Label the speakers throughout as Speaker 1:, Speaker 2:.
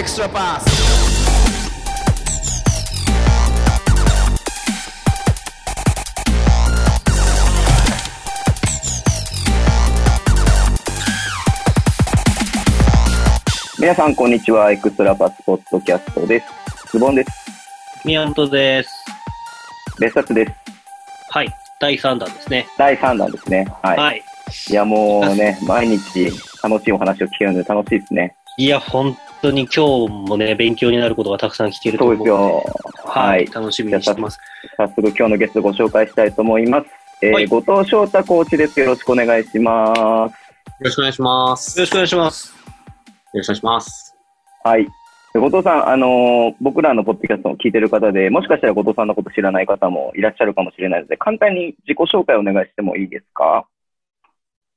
Speaker 1: extra pass.
Speaker 2: 皆さん、こんにちは。エクストラパスポッドキャストです。ズボンです。
Speaker 3: 宮本です。
Speaker 2: 別冊です。
Speaker 3: はい。第3弾ですね。
Speaker 2: 第3弾ですね。はい。
Speaker 3: はい。
Speaker 2: い、や、もうね、毎日楽しいお話を聞けるので楽しいですね。
Speaker 3: いや、本当に今日もね、勉強になることがたくさん聞けると思うので。
Speaker 2: ですよ。
Speaker 3: は。
Speaker 2: はいい
Speaker 3: 楽しみにしてます。
Speaker 2: 早速、今日のゲストご紹介したいと思います。えー
Speaker 3: はい
Speaker 2: 後藤翔太コーチです。よろしくお願いします。
Speaker 4: よろしくお願いします。よ
Speaker 3: よろしくお願いします。
Speaker 4: ろしくお願いします。
Speaker 2: はい。で後藤さん、あのー僕らのポッドキャストを聞いてる方で、もしかしたら後藤さんのこと知らない方もいらっしゃるかもしれないので、簡単に自己紹介をお願いしてもいいですか？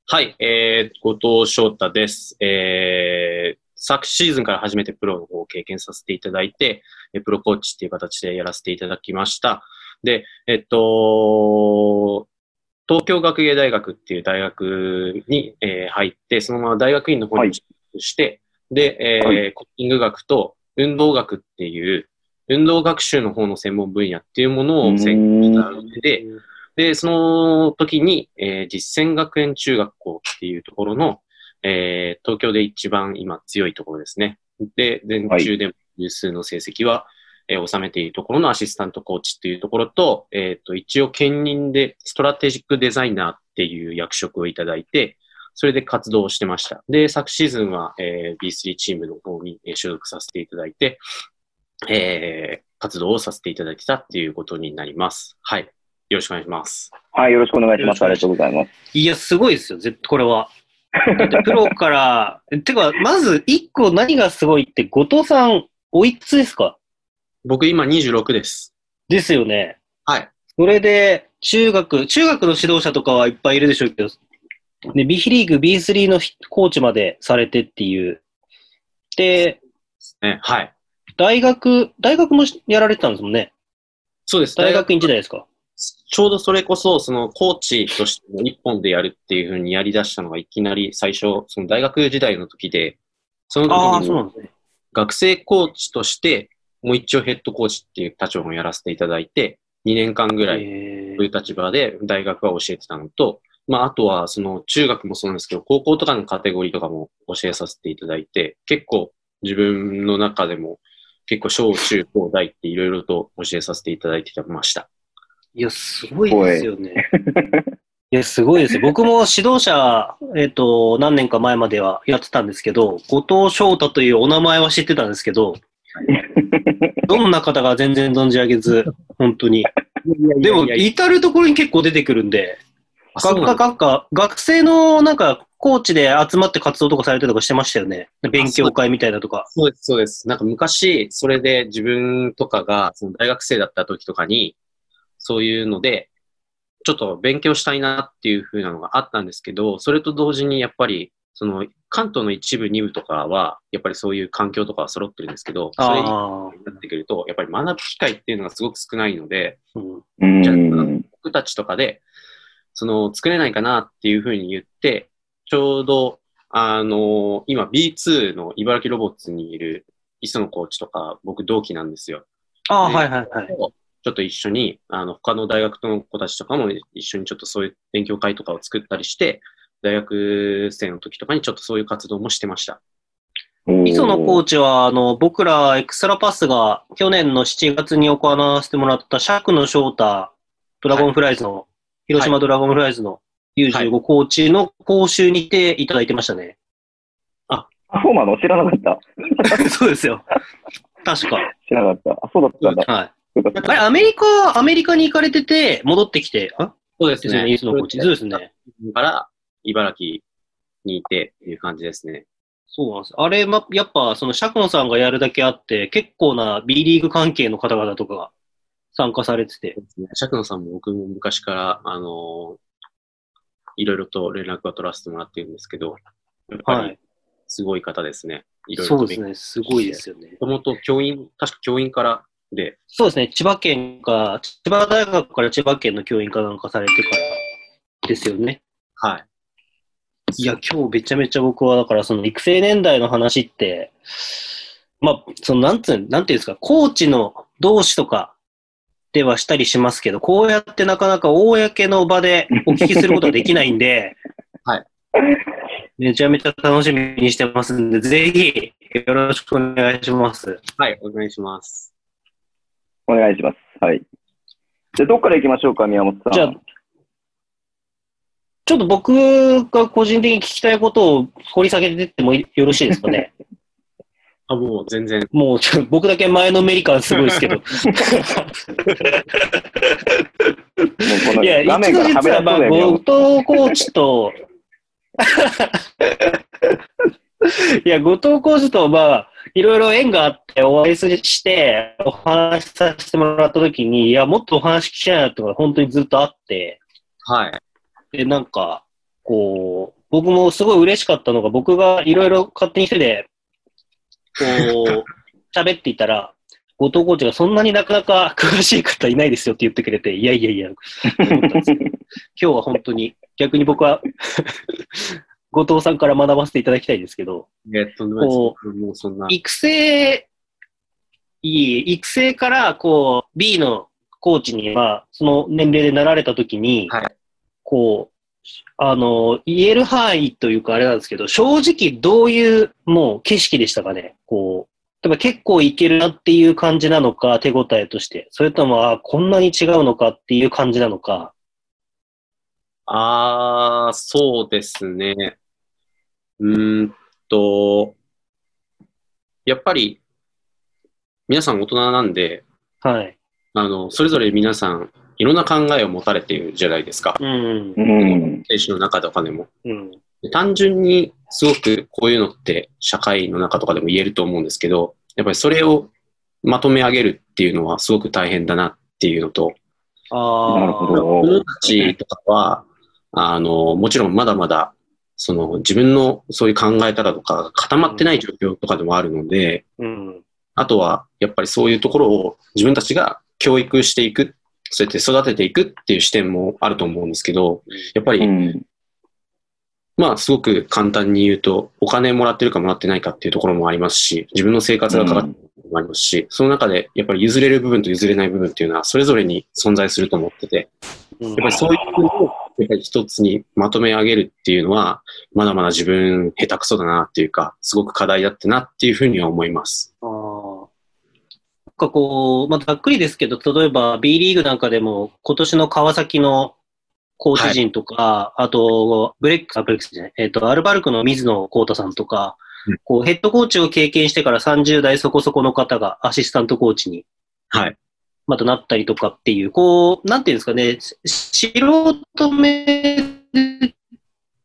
Speaker 4: はい、えー、後藤翔太です。えー、昨シーズンから初めてプロの方を経験させていただいて、えプロコーチっていう形でやらせていただきました。で、えっと、東京学芸大学っていう大学に、えー入って、そのまま大学院の方
Speaker 2: はい。
Speaker 4: に進学して、で、えー
Speaker 2: は
Speaker 4: コーチング学と運動学っていう、運動学習の方の専門分野っていうものを専攻した上で、で、その時に、えー実践学園中学校っていうところの、えー東京で一番今強いところですね。で、全中でも有数の成績は、えー収めているところのアシスタントコーチっていうところと、えっ、と、一応兼任でストラテジックデザイナーっていう役職をいただいて、それで活動をしてました。で、昨シーズンは、えー B3 チームの方にえー所属させていただいて、えー活動をさせていただいてたっていうことになります。はい。よろしくお願いします。
Speaker 2: はい、よろしくお願いします。ありがとうございます。
Speaker 3: いや、すごいですよ、絶対これは。プロから、てか、まず一個何がすごいって、後藤さん、おいくつですか？
Speaker 4: 僕今26です。
Speaker 3: ですよね。
Speaker 4: はい。
Speaker 3: それで、中学、中学の指導者とかはいっぱいいるでしょうけど、で、B リーグ、B3 のコーチまでされてっていう。で、
Speaker 4: ね、はい。
Speaker 3: 大学、大学もやられてたんですもんね。
Speaker 4: そうです。
Speaker 3: 大学院時代ですか？
Speaker 4: ちょうどそれこそ、そのコーチとしての一本でやるっていうふうにやり出したのがいきなり最初、その大学時代の時で、その時に。学生コーチとして、もう一応ヘッドコーチっていう立場もやらせていただいて、2年間ぐらい
Speaker 3: へ
Speaker 4: そういう立場で大学は教えてたのと、まあ、あとは、その中学もそうなんですけど、高校とかのカテゴリーとかも教えさせていただいて、結構自分の中でも結構小中高大っていろいろと教えさせていただいてました。
Speaker 3: いや、すごいですよね。いや、すごいですよ。僕も指導者、えっ、と、何年か前まではやってたんですけど、後藤翔太というお名前は知ってたんですけど、どんな方が全然存じ上げず、本当に。でも、至るところに結構出てくるんで、学科、学科、学生のなんか、コーチで集まって活動とかされてるとかしてましたよね。勉強会みたいなとか。
Speaker 4: そうです、そうです。なんか昔、それで自分とかが、その大学生だった時とかに、そういうので、ちょっと勉強したいなっていう風なのがあったんですけど、それと同時にやっぱり、その関東の一部、二部とかは、やっぱりそういう環境とかは揃ってるんですけど、それに
Speaker 3: ああ。
Speaker 4: なってくると、やっぱり学ぶ機会っていうのがすごく少ないので、
Speaker 3: うん
Speaker 2: う
Speaker 4: じゃあ
Speaker 2: ん。
Speaker 4: 僕たちとかで、その作れないかなっていう風に言って、ちょうど、あの今 B2 の茨城ロボッツにいる磯野コーチとか、僕同期なんですよ。
Speaker 3: ああ、
Speaker 4: で
Speaker 3: はいはいはい。
Speaker 4: ちょっと一緒に、あの、他の大学の子たちとかも一緒にちょっとそういう勉強会とかを作ったりして、大学生の時とかにちょっとそういう活動もしてました。
Speaker 3: 磯野コー
Speaker 2: チ。
Speaker 3: チは、あの、僕らエクストラパスが去年の7月に行わせてもらった釈野翔太、ドラゴンフライズの、広島ドラゴンフライズの U15 コーチの講習にていただいてましたね。
Speaker 2: あ、そうなの？知らなかった。
Speaker 3: そうですよ。確か。
Speaker 2: 知らなかった。あ、そうだったんだ。
Speaker 3: はい。あれ、アメリカ、アメリカに行かれてて、戻ってきて、あ？
Speaker 4: そうです
Speaker 3: ですよね、磯野コーチ。そうですね。
Speaker 4: から、茨城にいてっていう感じですね。
Speaker 3: そうなんです。あれ、ま、やっぱ、その、釈野さんがやるだけあって、結構な B リーグ関係の方々とかが参加されてて。
Speaker 4: 釈野さんも僕も昔から、あのいろいろと連絡は取らせてもらってるんですけど、やっぱり
Speaker 3: はい。
Speaker 4: すごい方ですね。いろいろと勉
Speaker 3: そうですね。すごいですよね。
Speaker 4: もともと教員、確か教員からで、
Speaker 3: そうですね。千葉県か、千葉大学から千葉県の教員かなんかされてからですよね。
Speaker 4: はい。
Speaker 3: いや、今日めちゃめちゃ僕は、だからその育成年代の話って、まあ、その、なんつう、なんていうんですか、コーチの同士とかではしたりしますけど、こうやってなかなか公の場でお聞きすることはできないんで、
Speaker 4: はい。
Speaker 3: めちゃめちゃ楽しみにしてますんで、ぜひ、よろしくお願いします。
Speaker 4: はい、お願いします。
Speaker 2: お願いします。はい。じゃあ、どっから行きましょうか、宮本さん。
Speaker 3: じゃあ、ちょっと僕が個人的に聞きたいことを掘り下げていってもよろしいですかね？
Speaker 4: あ、もう全然。
Speaker 3: もうちょ、僕だけ前のめり感すごいですけど。
Speaker 2: もうこの
Speaker 3: いや、
Speaker 2: 画面からはめ出
Speaker 3: 一度実は、まあ、後藤コーチと、いや、後藤コーチと、まあ、いろいろ縁があってお会いして、お話しさせてもらったときに、いや、もっとお話聞きたいなってのが本当にずっとあって、
Speaker 4: はい。
Speaker 3: で、なんか、こう、僕もすごい嬉しかったのが、僕がいろいろ勝手に一人で、こう、喋っていたら、後藤コーチがそんなになかなか詳しい方いないですよって言ってくれて、いやいやいや、思ったんですけど 今日は本当に、逆に僕は、後藤さんから学ばせていただきたいんですけど、
Speaker 4: えっと、
Speaker 3: こ
Speaker 4: もうそんな。
Speaker 3: 育成、いい、育成から、こう、B のコーチに、まあ、その年齢でなられたときに、
Speaker 4: はい
Speaker 3: こう、あの、言える範囲というかあれなんですけど、正直どういう、もう景色でしたかね？こう、例えば結構いけるなっていう感じなのか、手応えとして。それとも、あこんなに違うのかっていう感じなのか。
Speaker 4: あー、そうですね。うーんと、やっぱり、皆さん大人なんで、
Speaker 3: はい。
Speaker 4: あの、それぞれ皆さん、いろんな考えを持たれているじゃないですか。
Speaker 3: うん
Speaker 2: う。ん。
Speaker 4: 選手の中とかでも。
Speaker 3: うん。
Speaker 4: で単純にすごくこういうのって社会の中とかでも言えると思うんですけど、やっぱりそれをまとめ上げるっていうのはすごく大変だなっていうのと、
Speaker 3: ああ。
Speaker 2: なるほ
Speaker 4: 子
Speaker 2: ど。
Speaker 4: 供たちとかは、あの、もちろんまだまだ、その自分のそういう考え方とかが固まってない状況とかでもあるので、
Speaker 3: うん。
Speaker 4: あとはやっぱりそういうところを自分たちが教育していく、そうやって育てていくっていう視点もあると思うんですけど、やっぱり
Speaker 2: うん。
Speaker 4: まあ、すごく簡単に言うと、お金もらってるかもらってないかっていうところもありますし、自分の生活がかかってるところもありますし、その中でやっぱり譲れる部分と譲れない部分っていうのはそれぞれに存在すると思ってて、
Speaker 3: うん
Speaker 4: やっぱりそういう部分をやっぱり一つにまとめ上げるっていうのは、まだまだ自分下手くそだなっていうか、すごく課題だってなっていうふうには思います。
Speaker 3: あーなんかこう、まあ、ざっくりですけど、例えば B リーグなんかでも、今年の川崎のコーチ陣とか、あと、ブレック、あ、ブレックスじゃない、えっ、と、アルバルクの水野幸太さんとか、
Speaker 4: うん
Speaker 3: こう、ヘッドコーチを経験してから30代そこそこの方がアシスタントコーチに
Speaker 4: はい。
Speaker 3: またなったりとかっていう、こう、なんていうんですかね、し素人目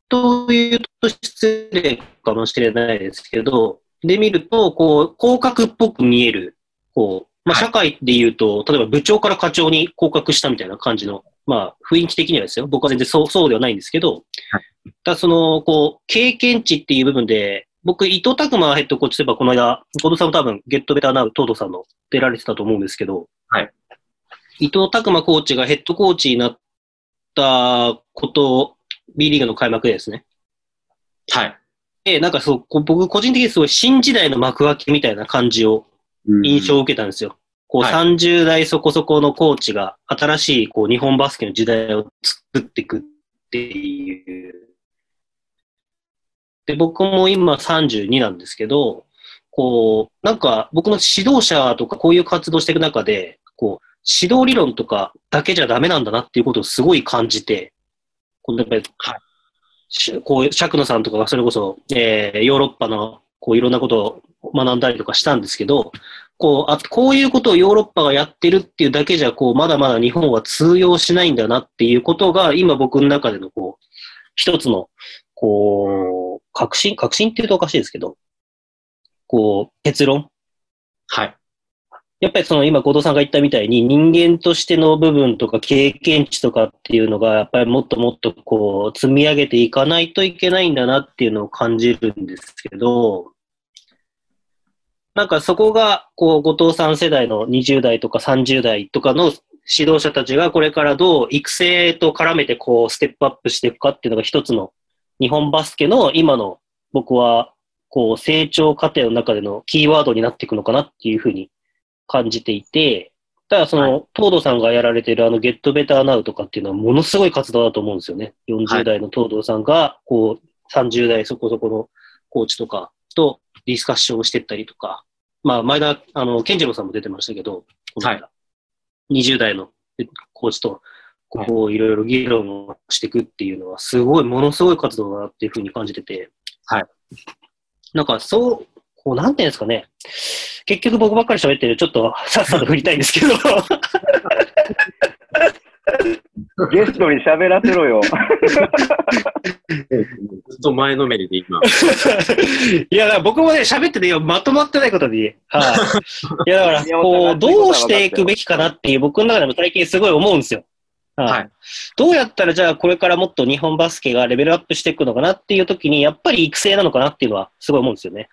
Speaker 3: というと失礼かもしれないですけど、で見ると、こう、降格っぽく見える、こう、まあ、
Speaker 4: はい
Speaker 3: 社会で言うと、例えば部長から課長に降格したみたいな感じの、まあ、雰囲気的にはですよ。僕は全然そう、そうではないんですけど、ただその、こう、経験値っていう部分で、僕、伊藤拓磨ヘッドコーチといえば、この間、後藤さんも多分、ゲットベターナウトートさんの出られてたと思うんですけど、
Speaker 4: はい。
Speaker 3: 伊藤拓磨コーチがヘッドコーチになったことを、B リーグの開幕でですね。
Speaker 4: はい。
Speaker 3: で、なんかそう僕個人的にすごい新時代の幕開けみたいな感じを、印象を受けたんですよ。こう
Speaker 4: はい
Speaker 3: 30代そこそこのコーチが新しいこう日本バスケの時代を作っていくっていう。で、僕も今32なんですけど、こう、なんか僕の指導者とかこういう活動していく中で、こう、指導理論とかだけじゃダメなんだなっていうことをすごい感じて、このやっぱり、
Speaker 4: はい。
Speaker 3: しこう、釈野さんとかがそれこそ、えーヨーロッパのこういろんなことを学んだりとかしたんですけど、こう、あ、こういうことをヨーロッパがやってるっていうだけじゃ、こう、まだまだ日本は通用しないんだなっていうことが、今僕の中での、こう、一つの、こう、確信確信って言うとおかしいですけど、こう、結論
Speaker 4: はい。
Speaker 3: やっぱりその今、後藤さんが言ったみたいに人間としての部分とか経験値とかっていうのが、やっぱりもっともっとこう、積み上げていかないといけないんだなっていうのを感じるんですけど、なんかそこが、こう、後藤さん世代の20代とか30代とかの指導者たちがこれからどう育成と絡めてこう、ステップアップしていくかっていうのが一つの日本バスケの今の僕はこう、成長過程の中でのキーワードになっていくのかなっていうふうに感じていて、ただその、東堂さんがやられてるあの、ゲットベターナウとかっていうのはものすごい活動だと思うんですよね。40代の東堂さんが、こう、30代そこそこのコーチとかとディスカッションをしていったりとか、まあ、前田、あの、健次郎さんも出てましたけど、
Speaker 4: はい。
Speaker 3: 20代のコーチと、こう、いろいろ議論をしていくっていうのは、すごい、ものすごい活動だなっていうふうに感じてて、
Speaker 4: はい。
Speaker 3: なんか、そう、こう、なんていうんですかね。結局僕ばっかり喋ってる、ちょっと さっさと振りたいんですけど、
Speaker 2: ゲストに喋らせろよ。
Speaker 4: ずっと前のめりで今。
Speaker 3: いや、だから僕もね、喋ってて、今まとまってないことに、はい。いや、だから、こう、どうしていくべきかなっていう、僕の中でも最近すごい思うんですよ。はい。
Speaker 4: はい
Speaker 3: どうやったら、じゃあ、これからもっと日本バスケがレベルアップしていくのかなっていう時に、やっぱり育成なのかなっていうのは、すごい思うんですよね。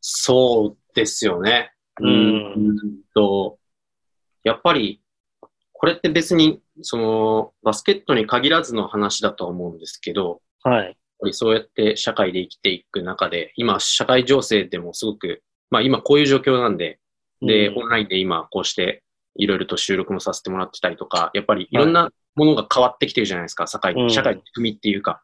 Speaker 4: そうですよね。
Speaker 3: うん
Speaker 4: んと、やっぱり、これって別に、その、バスケットに限らずの話だとは思うんですけど、
Speaker 3: はい。
Speaker 4: やっぱりそうやって社会で生きていく中で、今、社会情勢でもすごく、まあ今こういう状況なんで、で、
Speaker 3: うん
Speaker 4: オンラインで今こうしていろいろと収録もさせてもらってたりとか、やっぱりい。ろんなものが変わってきてるじゃないですか、社会、
Speaker 3: うん。
Speaker 4: 社会の仕組みっていうか。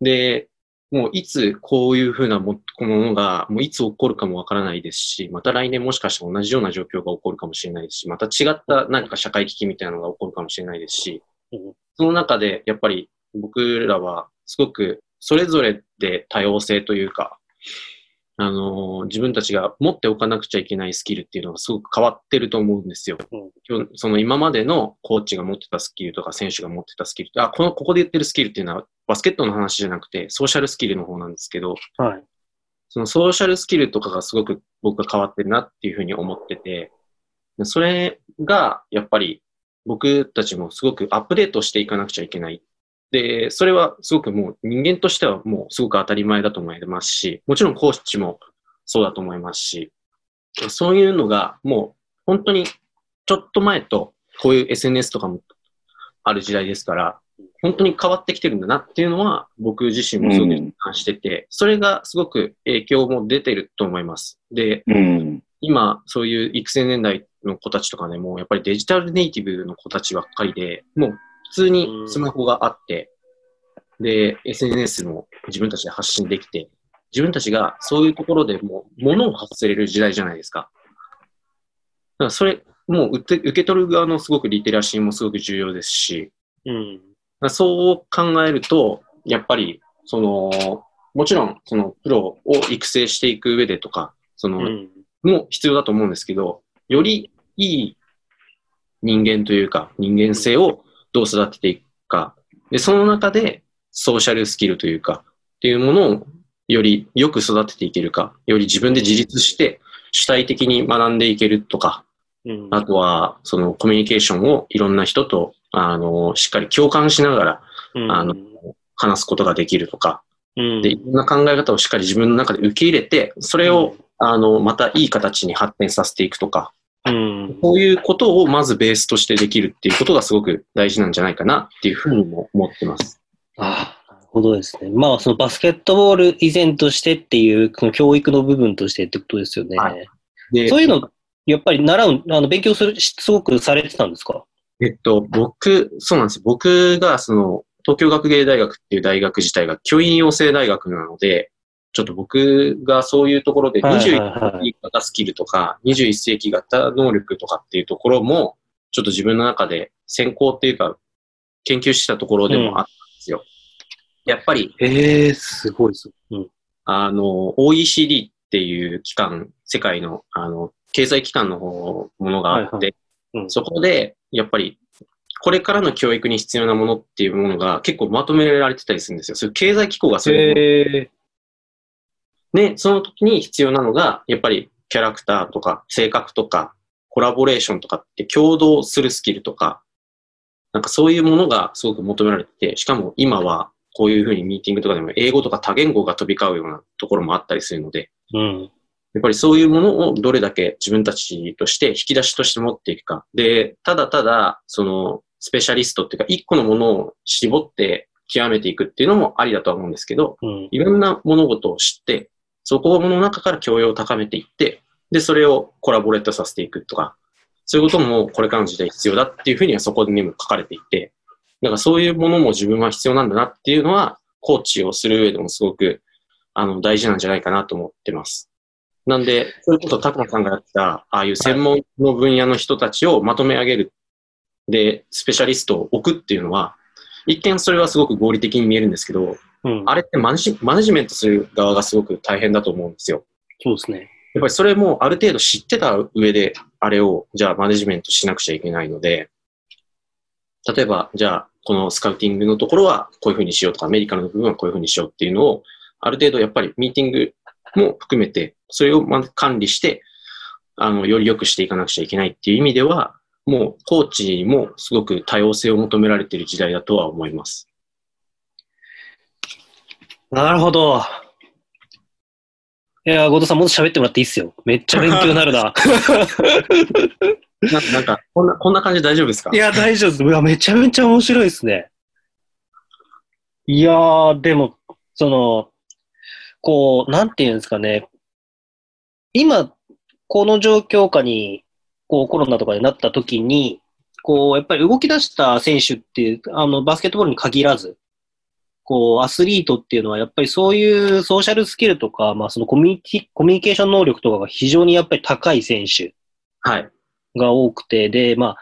Speaker 4: で、もういつこういうふうなもものが、もういつ起こるかもわからないですし、また来年もしかしたら同じような状況が起こるかもしれないですし、また違った何か社会危機みたいなのが起こるかもしれないですし
Speaker 3: うん、
Speaker 4: その中でやっぱり僕らはすごくそれぞれで多様性というか、あのー自分たちが持っておかなくちゃいけないスキルっていうのがすごく変わってると思うんですよ。
Speaker 3: うん
Speaker 4: 今日その今までのコーチが持ってたスキルとか選手が持ってたスキルあ、この、ここで言ってるスキルっていうのはバスケットの話じゃなくてソーシャルスキルの方なんですけど、
Speaker 3: はい。
Speaker 4: そのソーシャルスキルとかがすごく僕は変わってるなっていうふうに思ってて、でそれがやっぱり僕たちもすごくアップデートしていかなくちゃいけない。で、それはすごくもう人間としてはもうすごく当たり前だと思いますし、もちろんコーチもそうだと思いますし、そういうのがもう本当にちょっと前とこういう SNS とかもある時代ですから、本当に変わってきてるんだなっていうのは僕自身もすごく感してて、それがすごく影響も出てると思います。で、
Speaker 2: うん。
Speaker 4: 今、そういう育成年代の子たちとかね、もうやっぱりデジタルネイティブの子たちばっかりで、もう普通にスマホがあって、で、SNS も自分たちで発信できて、自分たちがそういうところでもう物を発せれる時代じゃないですか。だからそれ、もう受け受け取る側のすごくリテラシーもすごく重要ですし、
Speaker 3: うん。
Speaker 4: だからそう考えると、やっぱり、その、もちろん、その、プロを育成していく上でとか、その、
Speaker 3: うん。
Speaker 4: も必要だと思うんですけど、よりいい人間というか、人間性をどう育てていくか。で、その中で、ソーシャルスキルというか、っていうものをよりよく育てていけるか、より自分で自立して主体的に学んでいけるとか、
Speaker 3: うん。
Speaker 4: あとは、そのコミュニケーションをいろんな人と、あの、しっかり共感しながら
Speaker 3: うん
Speaker 4: あの話すことができるとか、
Speaker 3: うん。
Speaker 4: で、いろんな考え方をしっかり自分の中で受け入れて、それを、あの、またいい形に発展させていくとか、
Speaker 3: うん。
Speaker 4: こういうことをまずベースとしてできるっていうことがすごく大事なんじゃないかなっていうふうにも思ってます。
Speaker 3: ああ、なるほどですね。まあ、そのバスケットボール以前としてっていう、この教育の部分としてってことですよね。
Speaker 4: はいで、
Speaker 3: そういうの、やっぱり習う、あの、勉強する、しすごくされてたんですか？
Speaker 4: えっと、僕、そうなんですよ。僕が、その、東京学芸大学っていう大学自体が教員養成大学なので、ちょっと僕がそういうところで
Speaker 3: はいはい
Speaker 4: 21
Speaker 3: はい
Speaker 4: 世紀型スキルとか、21世紀型能力とかっていうところも、ちょっと自分の中で専攻っていうか、研究してたところでもあったんですよ。やっぱり、
Speaker 3: ええすごいです。うん。
Speaker 4: あの、OECD っていう機関、世界の、あの、経済機関の方、ものがあって、
Speaker 3: はいはいうん
Speaker 4: そこで、やっぱり、これからの教育に必要なものっていうものが結構まとめられてたりするんですよ。そういう経済機構がそういうもの
Speaker 3: ええ
Speaker 4: で、その時に必要なのが、やっぱりキャラクターとか、性格とか、コラボレーションとかって共同するスキルとか、なんかそういうものがすごく求められてて、しかも今はこういうふうにミーティングとかでも英語とか多言語が飛び交うようなところもあったりするので、
Speaker 3: うん。
Speaker 4: やっぱりそういうものをどれだけ自分たちとして引き出しとして持っていくか。で、ただただ、その、スペシャリストっていうか、一個のものを絞って極めていくっていうのもありだとは思うんですけど、
Speaker 3: うん。
Speaker 4: いろんな物事を知って、そこの中から教養を高めていって、で、それをコラボレートさせていくとか、そういうこともこれからの時代必要だっていうふうにはそこにも書かれていて、だからそういうものも自分は必要なんだなっていうのは、コーチをする上でもすごく、あの、大事なんじゃないかなと思ってます。なんで、それこそ、拓馬さんがやった、ああいう専門の分野の人たちをまとめ上げる。で、スペシャリストを置くっていうのは、一見それはすごく合理的に見えるんですけど、
Speaker 3: うん。
Speaker 4: あれってマネジマネジメントする側がすごく大変だと思うんですよ。
Speaker 3: そうですね。
Speaker 4: やっぱりそれもある程度知ってた上で、あれを、じゃあマネジメントしなくちゃいけないので、例えば、じゃあ、このスカウティングのところはこういうふうにしようとか、メディカルの部分はこういうふうにしようっていうのを、ある程度やっぱりミーティングも含めて、それを管理して、あの、より良くしていかなくちゃいけないっていう意味では、もうコーチもすごく多様性を求められている時代だとは思います。
Speaker 3: なるほど。いや、後藤さんもっと喋ってもらっていいっすよ。めっちゃ勉強になるな。
Speaker 4: な なんか、こんな、こんな感じで大丈夫ですか？
Speaker 3: いや、大丈夫です。うわ、めちゃめちゃ面白いですね。いやー、でも、その、こう、なんていうんですかね。今、この状況下に、こう、コロナとかになった時に、こう、やっぱり動き出した選手っていう、あの、バスケットボールに限らず、こう、アスリートっていうのは、やっぱりそういうソーシャルスキルとか、まあ、そのコミュニティ、コミュニケーション能力とかが非常にやっぱり高い選手
Speaker 4: はい。
Speaker 3: が多くて、で、まあ、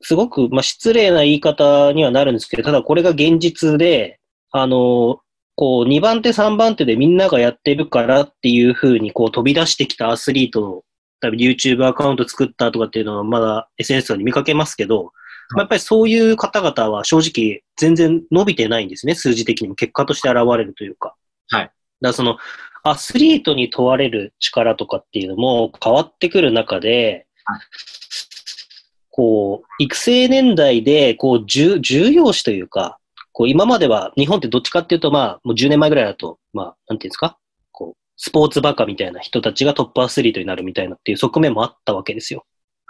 Speaker 3: すごく、まあ、失礼な言い方にはなるんですけど、ただこれが現実で、あの、こう、2番手、3番手でみんながやってるからっていう風に、こう、飛び出してきたアスリート、多分 YouTube アカウント作ったとかっていうのはまだ SNS に見かけますけど、まあやっぱりそういう方々は正直全然伸びてないんですね、数字的にも結果として現れるというか。
Speaker 4: はい
Speaker 3: だからその、アスリートに問われる力とかっていうのも変わってくる中で、
Speaker 4: はい
Speaker 3: こう、育成年代で、こう、重重要視というか、こう、今までは、日本ってどっちかっていうと、まあ、もう10年前ぐらいだと、まあ、なんていうんですか、こう、スポーツバカみたいな人たちがトップアスリートになるみたいなっていう側面もあったわけですよ。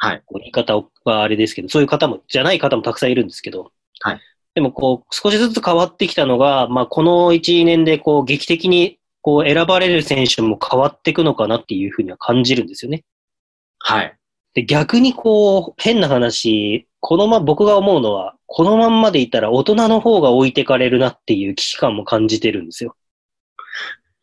Speaker 4: はい。
Speaker 3: こう言い方はあれですけど、そういう方も、じゃない方もたくさんいるんですけど、
Speaker 4: はい。
Speaker 3: でも、こう、少しずつ変わってきたのが、まあ、この1、2年で、こう、劇的に、こう、選ばれる選手も変わっていくのかなっていうふうには感じるんですよね。
Speaker 4: はい。
Speaker 3: で、逆にこう、変な話、このま、僕が思うのは、このまんまでいたら大人の方が置いてかれるなっていう危機感も感じてるんですよ。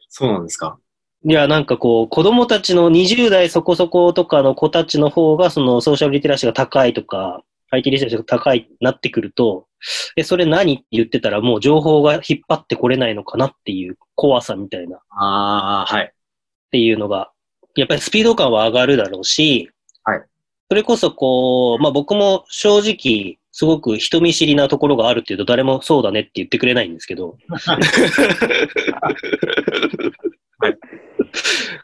Speaker 4: そうなんですか。
Speaker 3: いや、なんかこう、子供たちの20代そこそことかの子たちの方が、そのソーシャルリテラシーが高いとか、IT リテラシーが高いなってくると、え、それ何って言ってたらもう情報が引っ張ってこれないのかなっていう怖さみたいな、っ
Speaker 4: ああ、はい。
Speaker 3: ていうのが、やっぱりスピード感は上がるだろうし、
Speaker 4: はい。
Speaker 3: それこそこう、まあ僕も正直、すごく人見知りなところがあるっていうと誰もそうだねって言ってくれないんですけど、
Speaker 4: はい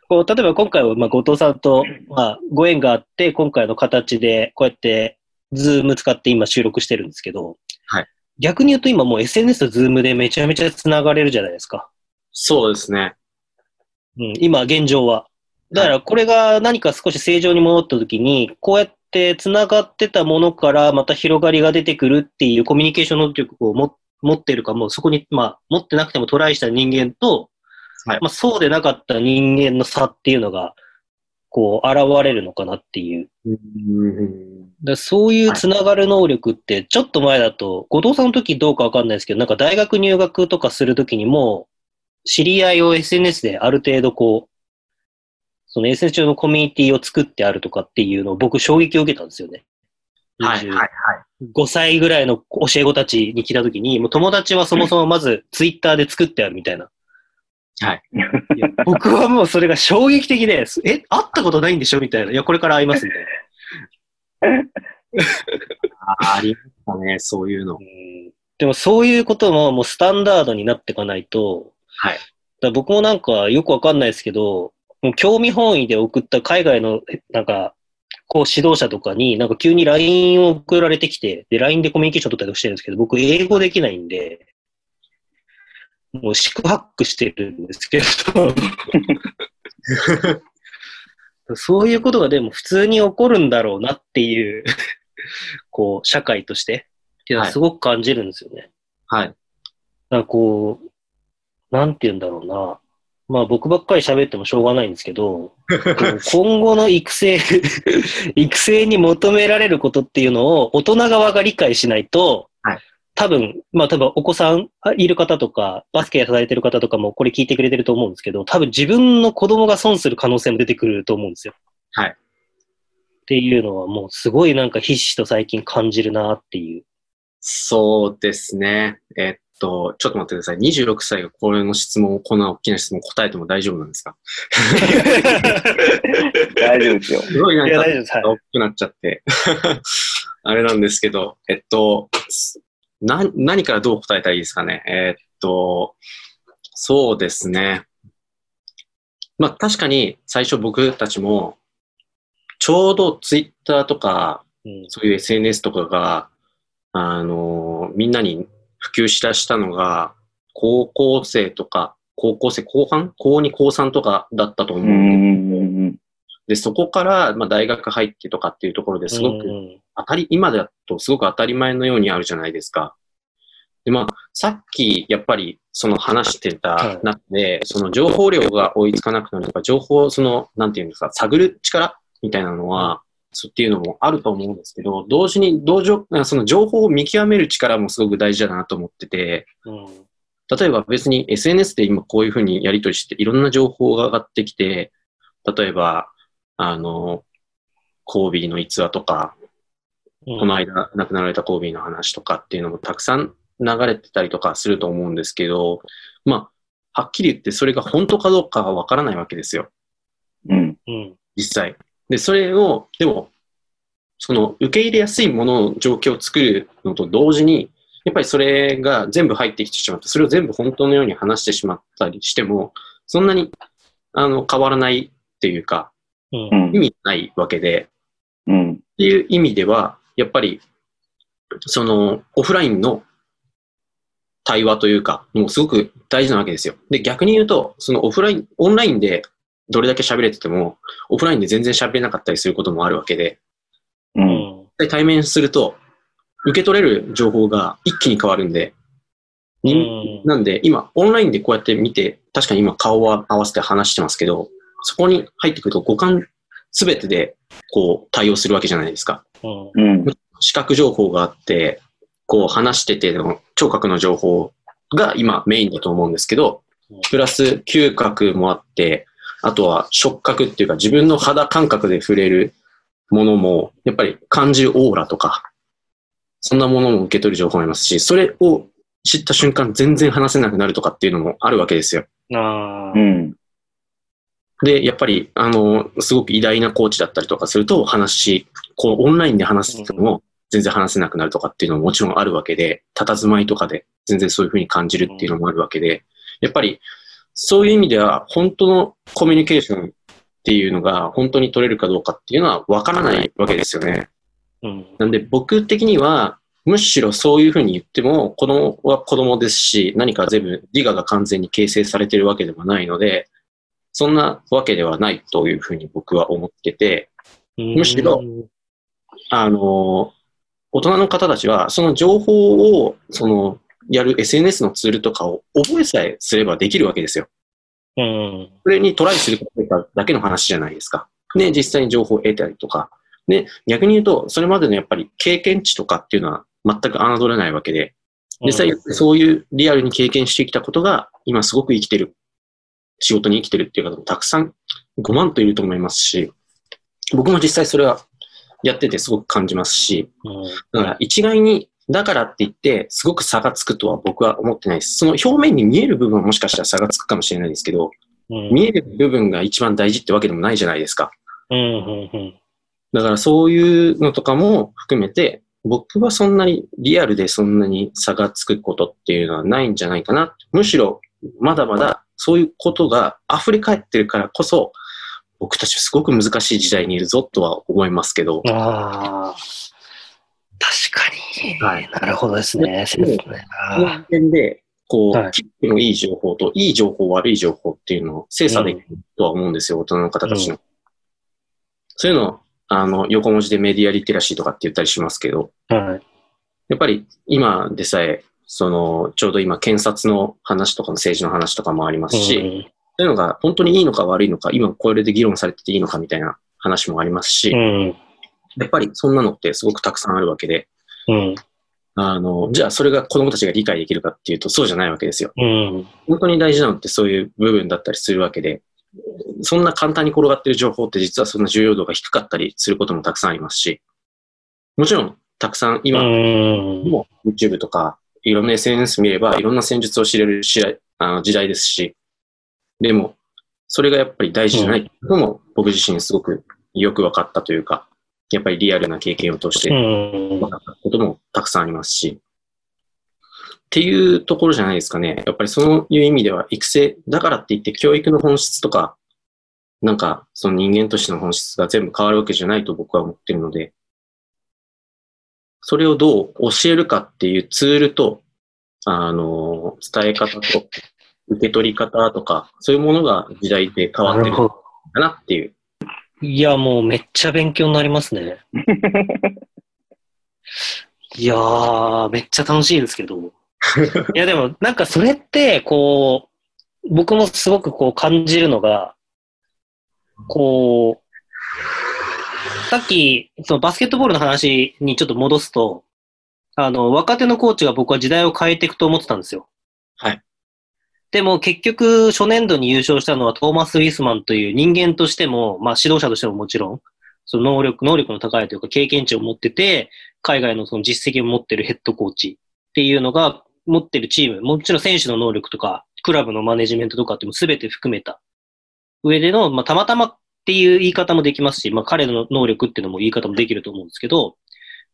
Speaker 3: こう、例えば今回は、まあ、後藤さんと、まあ、ご縁があって、今回の形で、こうやって、 Zoom 使って今収録してるんですけど、
Speaker 4: はい。
Speaker 3: 逆に言うと今もう SNS と Zoom でめちゃめちゃ繋がれるじゃないですか。
Speaker 4: そうですね。
Speaker 3: うん、今、現状は。だから、これが何か少し正常に戻った時に、こうやって繋がってたものからまた広がりが出てくるっていうコミュニケーション能力をも持ってるか、もうそこに、まあ、持ってなくてもトライした人間と、
Speaker 4: はい
Speaker 3: まあ、そうでなかった人間の差っていうのが、こう、現れるのかなっていう。
Speaker 4: うん。
Speaker 3: だそういうつながる能力って、ちょっと前だと、後藤さんの時どうかわかんないですけど、なんか大学入学とかするときにも、知り合いを SNS である程度こう、その SNS 上のコミュニティを作ってあるとかっていうのを僕衝撃を受けたんですよね。
Speaker 4: はい、はい、はい。
Speaker 3: 5歳ぐらいの教え子たちに来たときに、もう友達はそもそもまずツイッターで作ってあるみたいな。
Speaker 4: はい。
Speaker 3: いや僕はもうそれが衝撃的で、え、会ったことないんでしょみたいな。いや、これから会いますみたいな。
Speaker 4: あありましたね、そういうの。
Speaker 3: うんでもそういうことももうスタンダードになっていかないと、
Speaker 4: はい。
Speaker 3: だ僕もなんかよくわかんないですけど、もう興味本位で送った海外のなんか、こう指導者とかになんか急に LINE を送られてきて、で、LINE でコミュニケーション取ったりとかしてるんですけど、僕英語できないんで、もう四苦八苦してるんですけど、そういうことがでも普通に起こるんだろうなっていう、こう、社会として、っていうのはすごく感じるんですよね。
Speaker 4: はい。
Speaker 3: なんかこう、なんて言うんだろうな。まあ僕ばっかり喋ってもしょうがないんですけど、今後の育成 育成に求められることっていうのを大人側が理解しないと、
Speaker 4: はい、
Speaker 3: 多分、まあ多分お子さんいる方とか、バスケやられてる方とかもこれ聞いてくれてると思うんですけど、多分自分の子供が損する可能性も出てくると思うんですよ。
Speaker 4: はい。
Speaker 3: っていうのはもうすごいなんかひしひしと最近感じるなっていう。
Speaker 4: そうですね。えっと、ちょっと待ってください。26歳がこれの質問、こんな大きな質問答えても大丈夫なんですか？
Speaker 2: 大丈夫ですよ。
Speaker 4: すごいなんか、大きくなっちゃって。あれなんですけど、えっと、な、何からどう答えたらいいですかね？えっと、そうですね。まあ確かに最初僕たちも、ちょうどツイッターとか、うん、そういう SNS とかが、あの、みんなに普及しだしたのが、高校生とか、高校生後半高2、高3とかだったと思うんで、で、そこから、まあ、大学入ってとかっていうところですごく当たり、今だとすごく当たり前のようにあるじゃないですか。で、まあ、さっき、やっぱり、その話してた中で、その情報量が追いつかなくなるとか、情報、その、なんていうんですか、探る力みたいなのは、っていうのもあると思うんですけど、同時に同情、その情報を見極める力もすごく大事だなと思ってて、うん、例えば別に SNS で今こういうふうにやり取りしていろんな情報が上がってきて、例えば、あの、コービーの逸話とか、うん、この間亡くなられたコービーの話とかっていうのもたくさん流れてたりとかすると思うんですけど、まあ、はっきり言ってそれが本当かどうかはわからないわけですよ。
Speaker 2: うん。
Speaker 4: 実際。で、それを、でも、その受け入れやすいものの状況を作るのと同時に、やっぱりそれが全部入ってきてしまって、それを全部本当のように話してしまったりしても、そんなにあの変わらないっていうか、うん、意味ないわけで、
Speaker 2: うん、っ
Speaker 4: ていう意味では、やっぱり、そのオフラインの対話というか、もうすごく大事なわけですよ。で、逆に言うと、そのオフライン、オンラインでどれだけ喋れてても、オフラインで全然喋れなかったりすることもあるわけで、
Speaker 2: うん。
Speaker 4: で対面すると、受け取れる情報が一気に変わるんで、うん、なんで今、オンラインでこうやって見て、確かに今顔は合わせて話してますけど、そこに入ってくると五感すべてでこう対応するわけじゃないですか。
Speaker 2: うん、
Speaker 4: 視覚情報があって、こう話してての聴覚の情報が今メインだと思うんですけど、プラス嗅覚もあって、あとは触覚っていうか自分の肌感覚で触れるものも、やっぱり感じるオーラとか、そんなものも受け取る情報もありますし、それを知った瞬間全然話せなくなるとかっていうのもあるわけですよ。
Speaker 3: あ
Speaker 2: うん。
Speaker 4: で、やっぱり、あの、すごく偉大なコーチだったりとかすると、話、こう、オンラインで話すても、全然話せなくなるとかっていうのももちろんあるわけで、佇まいとかで全然そういうふうに感じるっていうのもあるわけで、やっぱり、そういう意味では、本当のコミュニケーションっていうのが本当に取れるかどうかっていうのは分からないわけですよね。
Speaker 3: うん、
Speaker 4: なんで僕的には、むしろそういうふうに言っても、子供は子供ですし、何か全部自我が完全に形成されているわけではないので、そんなわけではないというふうに僕は思ってて、むしろ、あの、大人の方たちは、その情報を、その、やる SNS のツールとかを覚えさえすればできるわけですよ。
Speaker 3: うん。
Speaker 4: それにトライするかだけの話じゃないですか。で、実際に情報を得たりとか。で、逆に言うと、それまでのやっぱり経験値とかっていうのは全く侮れないわけで、実際そういうリアルに経験してきたことが、今すごく生きてる、仕事に生きてるっていう方もたくさん5万といると思いますし、僕も実際それはやっててすごく感じますし、だから一概にだからって言って、すごく差がつくとは僕は思ってないです。その表面に見える部分はもしかしたら差がつくかもしれないですけど、うん、見える部分が一番大事ってわけでもないじゃないですか。だからそういうのとかも含めて、僕はそんなにリアルでそんなに差がつくことっていうのはないんじゃないかな。むしろ、まだまだそういうことが溢れ返ってるからこそ、僕たちすごく難しい時代にいるぞとは思いますけど。
Speaker 3: ああ。確かに。はい。なるほどですね。そうですね。
Speaker 4: こ点で、こう、はい、のいい情報と、いい情報、悪い情報っていうのを精査できるとは思うんですよ、うん、大人の方たちの。うん、そういうのを、あの、横文字でメディアリテラシーとかって言ったりしますけど、
Speaker 3: はい。
Speaker 4: やっぱり今でさえ、その、ちょうど今、検察の話とかの政治の話とかもありますし、
Speaker 3: うん
Speaker 4: そういうのが本当にいいのか悪いのか、今これで議論されてていいのかみたいな話もありますし、
Speaker 3: うん。
Speaker 4: やっぱりそんなのってすごくたくさんあるわけで、
Speaker 3: うん。
Speaker 4: あの、じゃあそれが子供たちが理解できるかっていうとそうじゃないわけですよ。
Speaker 3: うん。
Speaker 4: 本当に大事なのってそういう部分だったりするわけで、そんな簡単に転がってる情報って実はそんな重要度が低かったりすることもたくさんありますし、もちろんたくさん今
Speaker 3: うん。
Speaker 4: も YouTube とかいろんな SNS 見ればいろんな戦術を知れる時代あの時代ですし、でもそれがやっぱり大事じゃないのも僕自身すごくよく分かったというか、やっぱりリアルな経験を通して
Speaker 3: うん。
Speaker 4: 分かったこともたくさんありますし、っていうところじゃないですかね。やっぱりそういう意味では育成、だからって言って教育の本質とか、なんかその人間としての本質が全部変わるわけじゃないと僕は思ってるので、それをどう教えるかっていうツールと、あの、伝え方と、受け取り方とか、そういうものが時代で変わってるん
Speaker 3: なるほど。
Speaker 4: だなっていう。
Speaker 3: いや、もうめっちゃ勉強になりますね。いやー、めっちゃ楽しいですけど。いや、でも、なんかそれって、こう、僕もすごくこう感じるのが、こう、さっき、そのバスケットボールの話にちょっと戻すと、あの、若手のコーチが僕は時代を変えていくと思ってたんですよ。
Speaker 4: はい。
Speaker 3: でも結局、初年度に優勝したのはトーマス・ウィスマンという人間としても、まあ指導者としてももちろん、その能力、能力の高いというか経験値を持ってて、海外のその実績を持ってるヘッドコーチっていうのが持ってるチーム、もちろん選手の能力とか、クラブのマネジメントとかっても全て含めた上での、まあたまたまっていう言い方もできますし、まあ彼の能力っていうのも言い方もできると思うんですけど、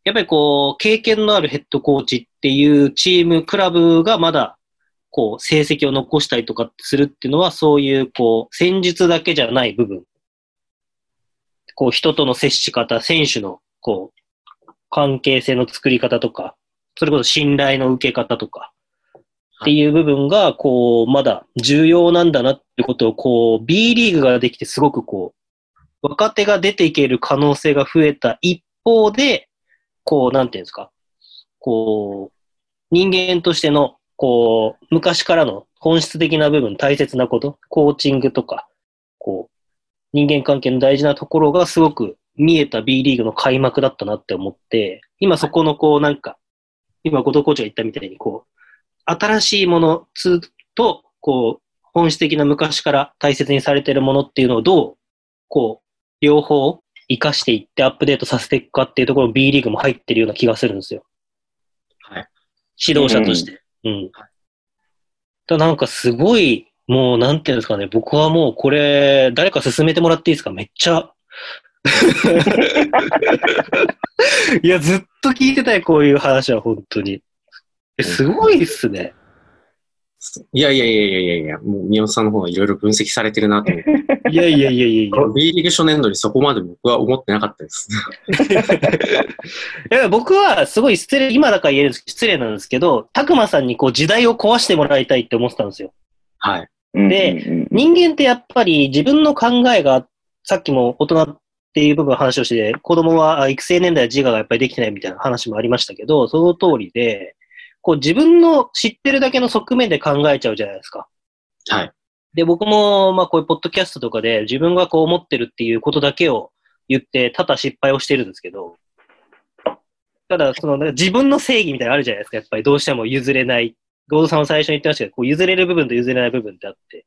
Speaker 3: やっぱりこう、経験のあるヘッドコーチっていうチーム、クラブがまだこう、成績を残したりとかするっていうのは、そういう、こう、戦術だけじゃない部分。こう、人との接し方、選手の、こう、関係性の作り方とか、それこそ信頼の受け方とか、っていう部分が、こう、まだ重要なんだなってことを、こう、B リーグができてすごくこう、若手が出ていける可能性が増えた一方で、こう、なんていうんですか、こう、人間としての、こう、昔からの本質的な部分、大切なこと、コーチングとか、こう、人間関係の大事なところがすごく見えた B リーグの開幕だったなって思って、今そこのこうなんか、今後藤コーチが言ったみたいにこう、新しいものと、こう、本質的な昔から大切にされているものっていうのをどう、こう、両方活かしていってアップデートさせていくかっていうところ B リーグも入ってるような気がするんですよ。
Speaker 4: はい。
Speaker 3: 指導者として。うん。だなんかすごい、もうなんていうんですかね、僕はもうこれ、誰か進めてもらっていいですか？めっちゃ。いや、ずっと聞いてたよ、こういう話は、本当に。えすごいっすね。
Speaker 4: いやいやいやいやいやいや、もう宮本さんの方がいろいろ分析されてるなと思って。
Speaker 3: いやいやいやいやいや。
Speaker 4: B リーグ初年度にそこまで僕は思ってなかったです。
Speaker 3: いや僕はすごい失礼、今だから言えるんです失礼なんですけど、たくまさんにこう時代を壊してもらいたいって思ってたんですよ。
Speaker 4: はい。
Speaker 3: で人間ってやっぱり自分の考えが、さっきも大人っていう部分話をして、子供はあ育成年代は自我がやっぱりできてないみたいな話もありましたけど、その通りで、こう自分の知ってるだけの側面で考えちゃうじゃないですか。
Speaker 4: はい。
Speaker 3: で、僕も、まあこういうポッドキャストとかで自分がこう思ってるっていうことだけを言って、多々失敗をしてるんですけど、ただ、その、なんか自分の正義みたいなのあるじゃないですか。やっぱりどうしても譲れない。ゴードさんは最初に言ってましたけど、こう譲れる部分と譲れない部分ってあって、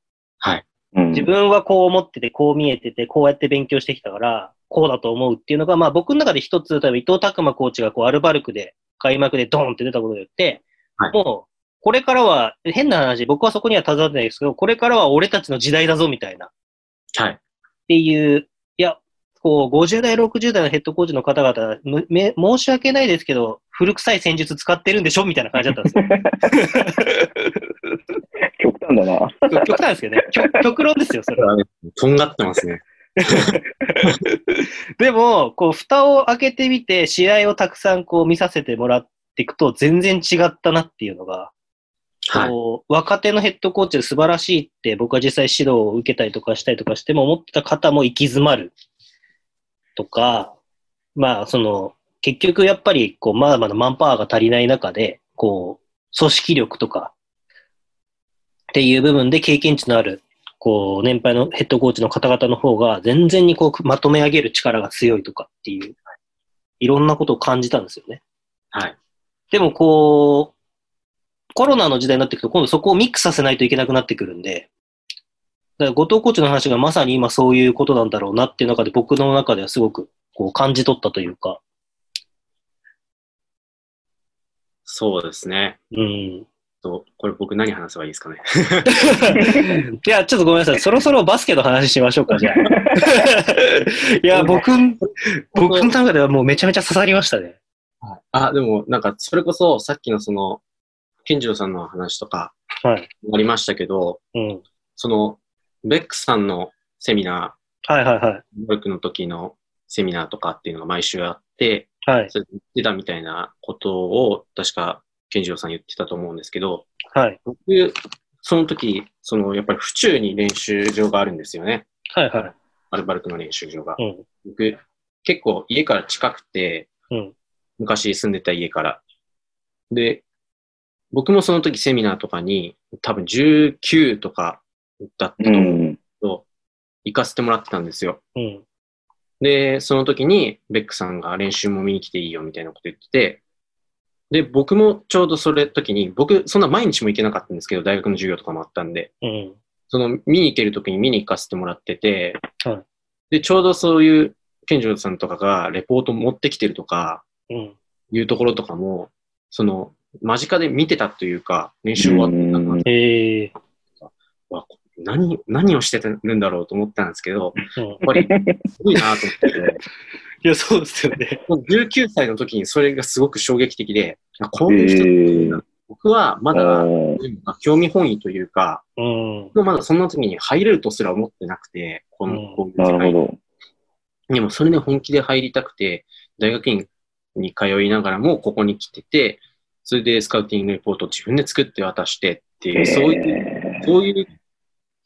Speaker 2: うん
Speaker 3: 自分はこう思ってて、こう見えてて、こうやって勉強してきたから、こうだと思うっていうのが、まあ僕の中で一つ、例えば伊藤拓磨コーチがこうアルバルクで開幕でドーンって出たことによって、
Speaker 4: はい
Speaker 3: もう、これからは、変な話、僕はそこには携わってないですけど、これからは俺たちの時代だぞみたいな、っ
Speaker 4: はい。
Speaker 3: ていう、いや、こう、50代、60代のヘッドコーチの方々、むめ申し訳ないですけど、古臭い戦術使ってるんでしょみたいな感じだったんですよ。
Speaker 2: 極端だな。
Speaker 3: 極端ですけどね。極極論ですよ、それは。
Speaker 4: とんがってますね。
Speaker 3: でも、こう、蓋を開けてみて、試合をたくさんこう見させてもらっていくと、全然違ったなっていうのが、
Speaker 4: はい。
Speaker 3: こう若手のヘッドコーチで素晴らしいって、僕は実際指導を受けたりとかしたりとかしても、思ってた方も行き詰まるとか、まあ、その、結局やっぱり、こう、まだまだマンパワーが足りない中で、こう、組織力とか、っていう部分で経験値のある、こう、年配のヘッドコーチの方々の方が、全然にこう、まとめ上げる力が強いとかっていう、いろんなことを感じたんですよね。
Speaker 4: はい。
Speaker 3: でもこう、コロナの時代になっていくと、今度そこをミックスさせないといけなくなってくるんで、だから後藤コーチの話がまさに今そういうことなんだろうなっていう中で、僕の中ではすごくこう感じ取ったというか、
Speaker 4: そうですね。
Speaker 3: うん。
Speaker 4: とこれ僕何話せばいいですかね。
Speaker 3: いや、ちょっとごめんなさい。そろそろバスケの話しましょうか、じゃあ。いや、僕、僕の中ではもうめちゃめちゃ刺さりましたね。
Speaker 4: あ、でもなんかそれこそさっきのその、健次郎さんの話とか
Speaker 3: はい。
Speaker 4: ありましたけど、
Speaker 3: うん。
Speaker 4: その、ベックさんのセミナ
Speaker 3: はいはいはい。
Speaker 4: ー、ボルクの時のセミナーとかっていうのが毎週あって、
Speaker 3: はい。
Speaker 4: それで言ってたみたいなことを、確か、健次郎さん言ってたと思うんですけど、
Speaker 3: はい。
Speaker 4: 僕、その時、その、やっぱり府中に練習場があるんですよね。
Speaker 3: はいはい。
Speaker 4: アルバルクの練習場が。
Speaker 3: うん。
Speaker 4: 僕、結構家から近くて、
Speaker 3: うん。
Speaker 4: 昔住んでた家から。で、僕もその時セミナーとかに、多分19とかだったと
Speaker 2: う
Speaker 4: 思う行かせてもらってたんですよ。
Speaker 3: うん。
Speaker 4: で、その時にベックさんが練習も見に来ていいよみたいなこと言ってて、で、僕もちょうどそれ時に、僕、そんな毎日も行けなかったんですけど、大学の授業とかもあったんで、
Speaker 3: うん。
Speaker 4: その見に行ける時に見に行かせてもらってて、
Speaker 3: はい
Speaker 4: で、ちょうどそういう、健次郎さんとかがレポート持ってきてるとか、
Speaker 3: うん。
Speaker 4: いうところとかも、その、間近で見てたというか、練習終わった
Speaker 2: うん。
Speaker 4: な
Speaker 3: え
Speaker 4: 何、何をしてるんだろうと思ったんですけど、
Speaker 3: うん。
Speaker 4: やっぱり、すごいなと思って。て、
Speaker 3: いや、そうですよね。
Speaker 4: 19歳の時にそれがすごく衝撃的で、あこう
Speaker 2: え
Speaker 4: いう人って僕はまだ、興味本位というか、
Speaker 3: うん。
Speaker 4: まだそんな時に入れるとすら思ってなくて、この、こういう
Speaker 2: な
Speaker 4: 世界。でもそれで本気で入りたくて、大学院に通いながらもここに来てて、それでスカウティングレポートを自分で作って渡してっていう、そういう、
Speaker 2: えー
Speaker 4: そういう、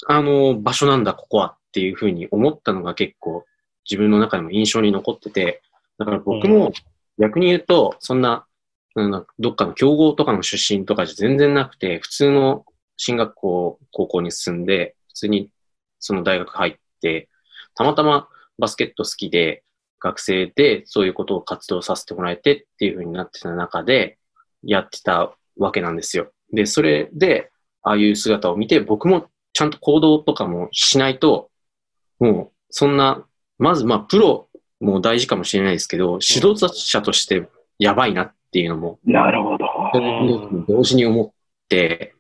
Speaker 4: あの、場所なんだ、ここはっていうふうに思ったのが結構自分の中でも印象に残ってて、だから僕も逆に言うと、そんな、なんだどっかの競合とかの出身とかじゃ全然なくて、普通の進学校、高校に進んで、普通にその大学入って、たまたまバスケット好きで、学生でそういうことを活動させてもらえてっていう風になってた中で、やってたわけなんですよ。で、それで、ああいう姿を見て、僕もちゃんと行動とかもしないと、もう、そんな、まず、まあ、プロも大事かもしれないですけど、指導者としてやばいなっていうのも、
Speaker 2: なるほど。
Speaker 4: 同時に思って、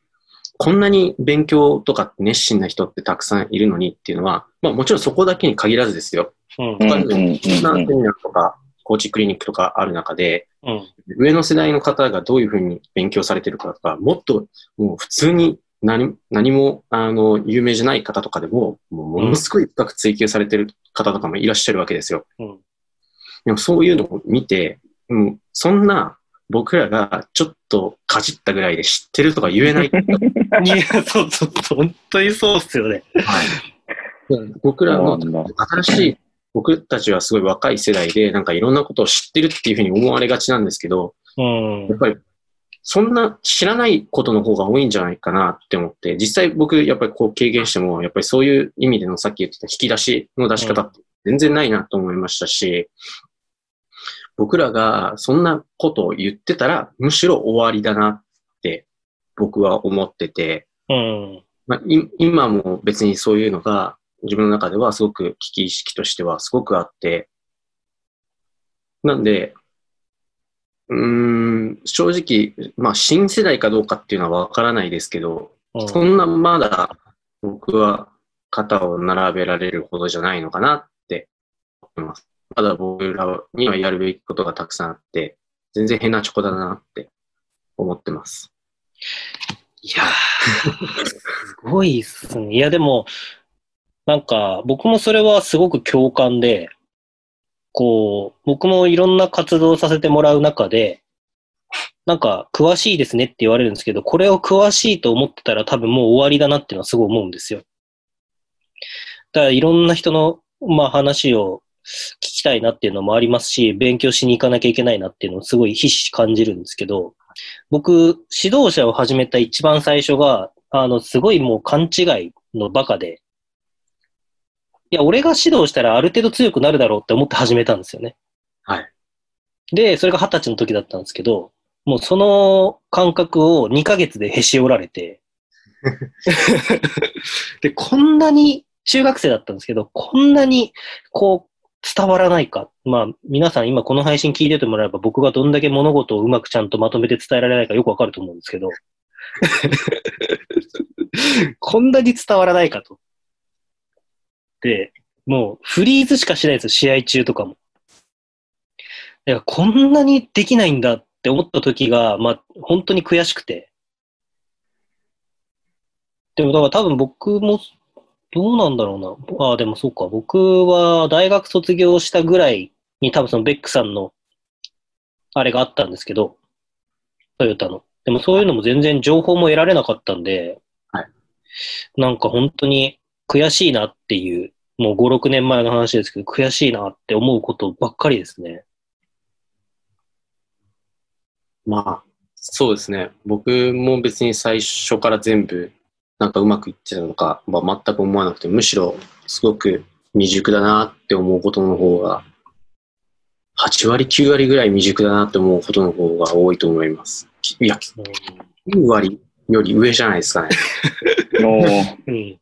Speaker 4: こんなに勉強とか熱心な人ってたくさんいるのにっていうのは、まあもちろんそこだけに限らずですよ。他にも
Speaker 2: うん
Speaker 4: いろんな
Speaker 2: うん
Speaker 4: セミナーとか、コーチクリニックとかある中で、
Speaker 3: うん。
Speaker 4: 上の世代の方がどういうふうに勉強されてるかとか、もっともう普通に何何もあの有名じゃない方とかでも、もうものすごい深く追求されてる方とかもいらっしゃるわけですよ。
Speaker 3: うん。
Speaker 4: でもそういうのを見て、うん、そんな僕らがちょっとかじったぐらいで知ってるとか言えない。
Speaker 3: いや、そうそう、本当にそうっすよね。
Speaker 4: はい、僕らの新しい、僕たちはすごい若い世代で、なんかいろんなことを知ってるっていうふうに思われがちなんですけど、
Speaker 3: うん
Speaker 4: やっ。ぱり、そんな知らないことの方が多いんじゃないかなって思って、実際僕、やっぱりこう経験しても、やっぱりそういう意味でのさっき言ってた引き出しの出し方って全然ないなと思いましたし、僕らがそんなことを言ってたら、むしろ終わりだなって僕は思ってて、
Speaker 3: うん。
Speaker 4: まあ、い今も別にそういうのが自分の中ではすごく危機意識としてはすごくあって、なんで、うーん、正直、まあ新世代かどうかっていうのはわからないですけど、
Speaker 3: うん
Speaker 4: そんなまだ僕は肩を並べられるほどじゃないのかなって思います。まだ僕らにはやるべきことがたくさんあって、全然変なチョコだなって思ってます。
Speaker 3: いやー、すごいっすね。いや、でも、なんか、僕もそれはすごく共感で、こう、僕もいろんな活動させてもらう中で、なんか、詳しいですねって言われるんですけど、これを詳しいと思ってたら多分もう終わりだなっていうのはすごい思うんですよ。だからいろんな人の、まあ話を聞きたいなっていうのもありますし、勉強しに行かなきゃいけないなっていうのをすごい必死感じるんですけど、僕、指導者を始めた一番最初が、あの、すごいもう勘違いのバカで、いや、俺が指導したらある程度強くなるだろうって思って始めたんですよね。
Speaker 4: はい。
Speaker 3: で、それが二十歳の時だったんですけど、もうその感覚を2ヶ月でへし折られて、で、こんなに、中学生だったんですけど、こんなに、こう、伝わらないか。まあ、皆さん今この配信聞いててもらえば僕がどんだけ物事をうまくちゃんとまとめて伝えられないかよくわかると思うんですけど、こんなに伝わらないかと。で、もうフリーズしかしないですよ、試合中とかも。いや、こんなにできないんだって思った時が、まあ、本当に悔しくて。でも、だから多分僕も、どうなんだろうな。ああ、でもそうか。僕は大学卒業したぐらいに多分そのベックさんの、あれがあったんですけど、トヨタの。でもそういうのも全然情報も得られなかったんで、
Speaker 4: はい。
Speaker 3: なんか本当に悔しいなっていう、もう5、6年前の話ですけど、悔しいなって思うことばっかりですね。
Speaker 4: まあ、そうですね。僕も別に最初から全部、なんかうまくいってたのか、まあ、全く思わなくて、むしろすごく未熟だなって思うことの方が、8割、9割ぐらい未熟だなって思うことの方が多いと思います。いや、9割より上じゃないですかね。
Speaker 2: おー
Speaker 3: うん。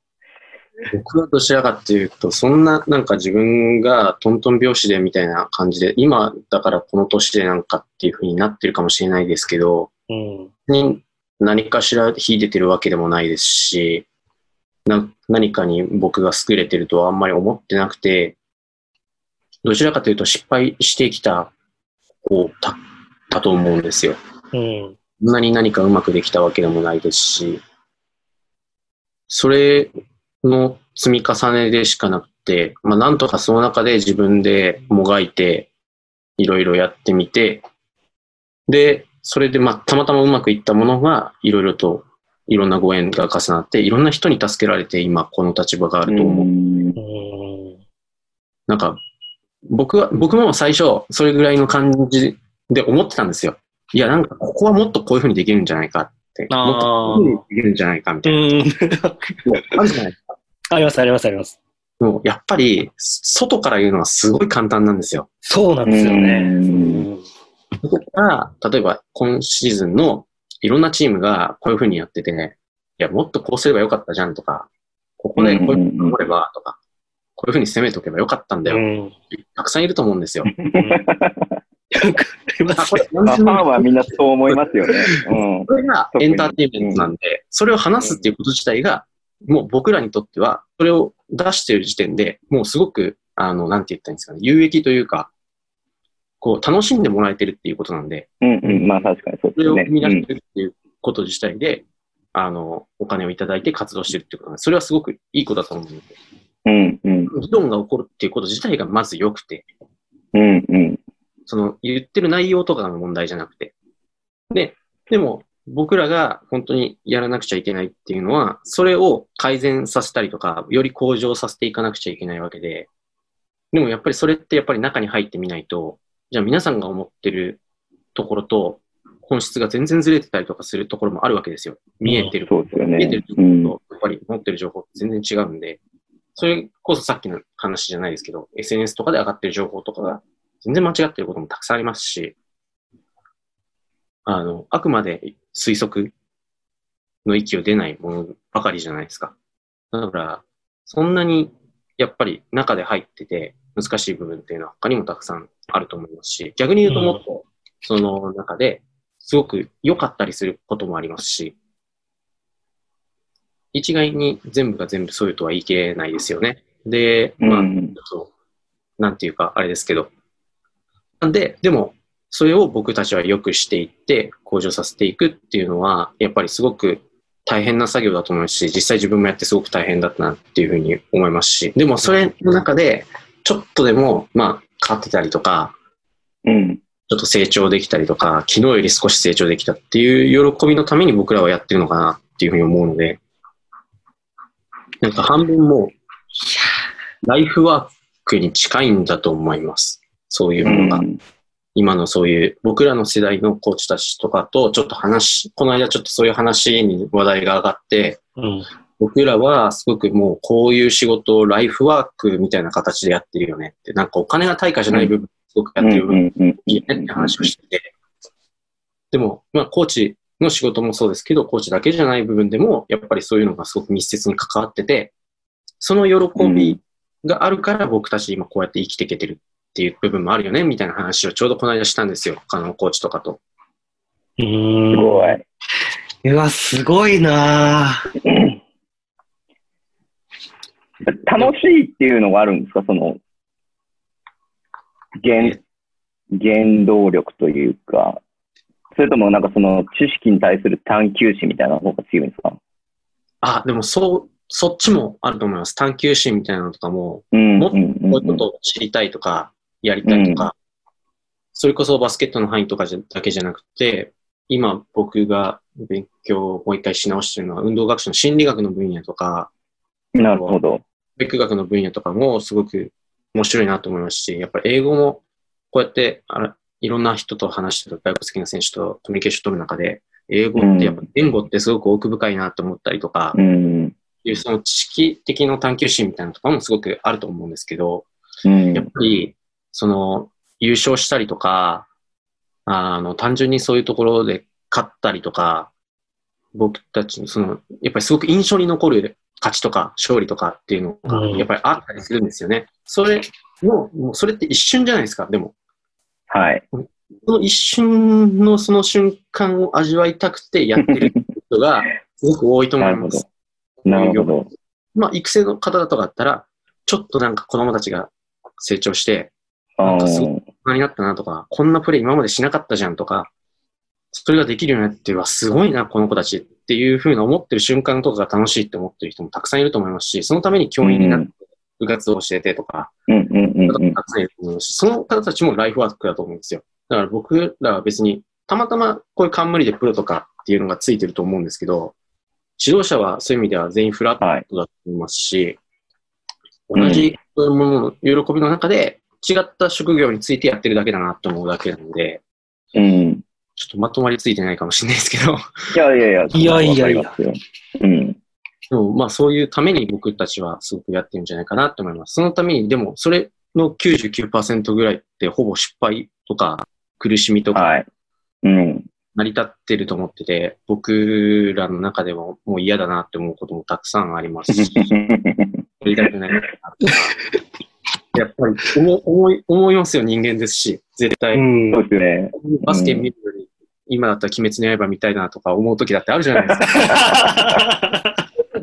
Speaker 4: 僕はどちらかっていうと、そんななんか自分がトントン拍子でみたいな感じで、今だからこの年でなんかっていう風になってるかもしれないですけど、
Speaker 3: うん。
Speaker 4: に何かしら秀でてるわけでもないですし、な何かに僕が優れてるとはあんまり思ってなくて、どちらかというと失敗してきた子だだと思うんですよ。
Speaker 3: うん。
Speaker 4: そんなに何かうまくできたわけでもないですし、それの積み重ねでしかなくて、まあなんとかその中で自分でもがいて、いろいろやってみて、で、それでまあたまたまうまくいったものが、いろいろといろんなご縁が重なって、いろんな人に助けられて今この立場があると思う。
Speaker 2: う。
Speaker 4: なんか、僕は、僕も最初、それぐらいの感じで思ってたんですよ。いや、なんか、ここはもっとこういうふうにできるんじゃないかって。もっとこういうふうにできるんじゃないかみたいな。あるじゃないですか。
Speaker 3: あります、あります、あります。
Speaker 4: もう、やっぱり、外から言うのはすごい簡単なんですよ。
Speaker 3: そうなんですよね。
Speaker 2: うん
Speaker 3: うん
Speaker 4: そこから、例えば、今シーズンのいろんなチームがこういうふうにやってて、いや、もっとこうすればよかったじゃんとか、ここでこういうふうに守ればとか、こういうふうに攻めとけばよかったんだよ。
Speaker 3: うん。
Speaker 4: たくさんいると思うんですよ。
Speaker 3: わかりま
Speaker 4: あ、
Speaker 3: す
Speaker 4: これ、
Speaker 2: まあファンはみんなそう思いますよね。うん。
Speaker 4: これがエンターテインメントなんで、それを話すっていうこと自体が、もう僕らにとっては、それを出している時点でもうすごく、あの、なんて言ったらいいんですかね、有益というか、こう、楽しんでもらえてるっていうことなんで、
Speaker 2: うんうん。まあ確かにそう
Speaker 4: それを
Speaker 2: ですね。
Speaker 4: 生み出してるっていうこと自体で、あの、お金をいただいて活動してるっていうことなんで、それはすごくいいことだと思うので、
Speaker 2: うんうん。
Speaker 4: 議論が起こるっていうこと自体がまず良くて、
Speaker 2: うんうん。
Speaker 4: その言ってる内容とかの問題じゃなくて。で、でも僕らが本当にやらなくちゃいけないっていうのは、それを改善させたりとか、より向上させていかなくちゃいけないわけで、でもやっぱりそれってやっぱり中に入ってみないと、じゃあ皆さんが思ってるところと本質が全然ずれてたりとかするところもあるわけですよ。見えてる。
Speaker 2: そうですよ
Speaker 4: 見えてる。
Speaker 2: ねうん。
Speaker 4: と、やっぱり持ってる情報って全然違うんで、それこそさっきの話じゃないですけど、SNS とかで上がってる情報とかが全然間違ってることもたくさんありますし、あの、あくまで推測の域を出ないものばかりじゃないですか。だから、そんなにやっぱり中で入ってて難しい部分っていうのは他にもたくさんあると思いますし、逆に言うともっとその中ですごく良かったりすることもありますし、一概に全部が全部そういうとは言い切れないですよね。で、まあ、
Speaker 2: うん
Speaker 4: なんていうか、あれですけど。なんで、でも、それを僕たちは良くしていって、向上させていくっていうのは、やっぱりすごく大変な作業だと思うし、実際自分もやってすごく大変だったなっていうふうに思いますし、でもそれの中で、ちょっとでも、まあ、変わってたりとか、
Speaker 2: うん。
Speaker 4: ちょっと成長できたりとか、昨日より少し成長できたっていう喜びのために僕らはやってるのかなっていうふうに思うので、なんか半分もう、ライフワークに近いんだと思います。そういう
Speaker 2: う
Speaker 4: ものが。
Speaker 2: ん
Speaker 4: 今のそういう僕らの世代のコーチたちとかとちょっと話、この間ちょっとそういう話に話題が上がって、
Speaker 3: うん。
Speaker 4: 僕らはすごくもうこういう仕事をライフワークみたいな形でやってるよねって、なんかお金が対価じゃない部分、すごくやってる部分いいねって話をしてて。でも、まあ、コーチの仕事もそうですけど、コーチだけじゃない部分でも、やっぱりそういうのがすごく密接に関わってて、その喜びがあるから僕たち今こうやって生きていけてるっていう部分もあるよね、みたいな話をちょうどこの間したんですよ。他のコーチとかと。
Speaker 3: う
Speaker 2: す
Speaker 3: ん。
Speaker 2: ごい。
Speaker 3: うわ、すごいなぁ
Speaker 2: 楽しいっていうのがあるんですか？その、原、原動力というか、それともなんかその知識に対する探求心みたいな方が強いんですか？
Speaker 4: あ、でもそう、そっちもあると思います。探求心みたいなのとかも、
Speaker 2: うん。
Speaker 4: もっと
Speaker 2: うんうん
Speaker 4: こういうことを知りたいとか、やりたいとか、それこそバスケットの範囲とかじゃだけじゃなくて、今僕が勉強をもう一回し直してるのは、運動学習の心理学の分野とか、
Speaker 2: なるほど。
Speaker 4: 教育学の分野とかもすごく面白いなと思いますし、やっぱり英語もこうやってあらいろんな人と話してる、外国好きな選手とコミュニケーション取る中で、英語ってやっぱ言語ってすごく奥深いなと思ったりとか、
Speaker 2: うん。
Speaker 4: いうその知識的な探求心みたいなのとかもすごくあると思うんですけど、
Speaker 2: うん
Speaker 4: やっぱり、その、優勝したりとか、あの、単純にそういうところで勝ったりとか、僕たちの、その、やっぱりすごく印象に残る勝ちとか勝利とかっていうのが
Speaker 3: う、ん
Speaker 4: やっぱりあったりするんですよね。それの、もうそれって一瞬じゃないですか、でも。
Speaker 2: はい。
Speaker 4: その一瞬のその瞬間を味わいたくてやってる人が すごく多いと思
Speaker 2: ない
Speaker 4: ます。。
Speaker 2: なるほど。
Speaker 4: まあ、育成の方とかだったら、ちょっとなんか子供たちが成長して、
Speaker 2: あ
Speaker 4: なんかす
Speaker 2: ー
Speaker 4: 大人になったなとか、こんなプレイ今までしなかったじゃんとか、それができるようになって、うわ、すごいな、この子たちっていうふうな思ってる瞬間とかが楽しいって思ってる人もたくさんいると思いますし、そのために教員になって部活を教えてとか、
Speaker 2: うんうんうんうん。
Speaker 4: たくさんいると思いますし、その方たちもライフワークだと思うんですよ。だから僕らは別に、たまたまこういう冠でプロとかっていうのがついてると思うんですけど、指導者はそういう意味では全員フラット
Speaker 2: はい。
Speaker 4: だと思いますし、
Speaker 2: うん
Speaker 4: 同じものの喜びの中で違った職業についてやってるだけだなと思うだけなので、
Speaker 2: うん。
Speaker 4: ちょっとまとまりついてないかもしれないですけど、
Speaker 2: いやいやいや。
Speaker 3: いやいやいや
Speaker 2: うん。
Speaker 4: でもまあそういうために僕たちはすごくやってるんじゃないかなと思います。そのために、でもそれの99%ぐらいってほぼ失敗とか苦しみとか
Speaker 2: はい。うん。
Speaker 4: 成り立ってると思ってて、僕らの中でももう嫌だなって思うこともたくさんありますし、やりたくないなとか。やっぱり思思い思いますよ、人間ですし、絶対。
Speaker 3: うん
Speaker 2: そうですよね。
Speaker 4: バスケ見るより、今だったら鬼滅の刃見たいなとか思う時だってあるじゃないですか。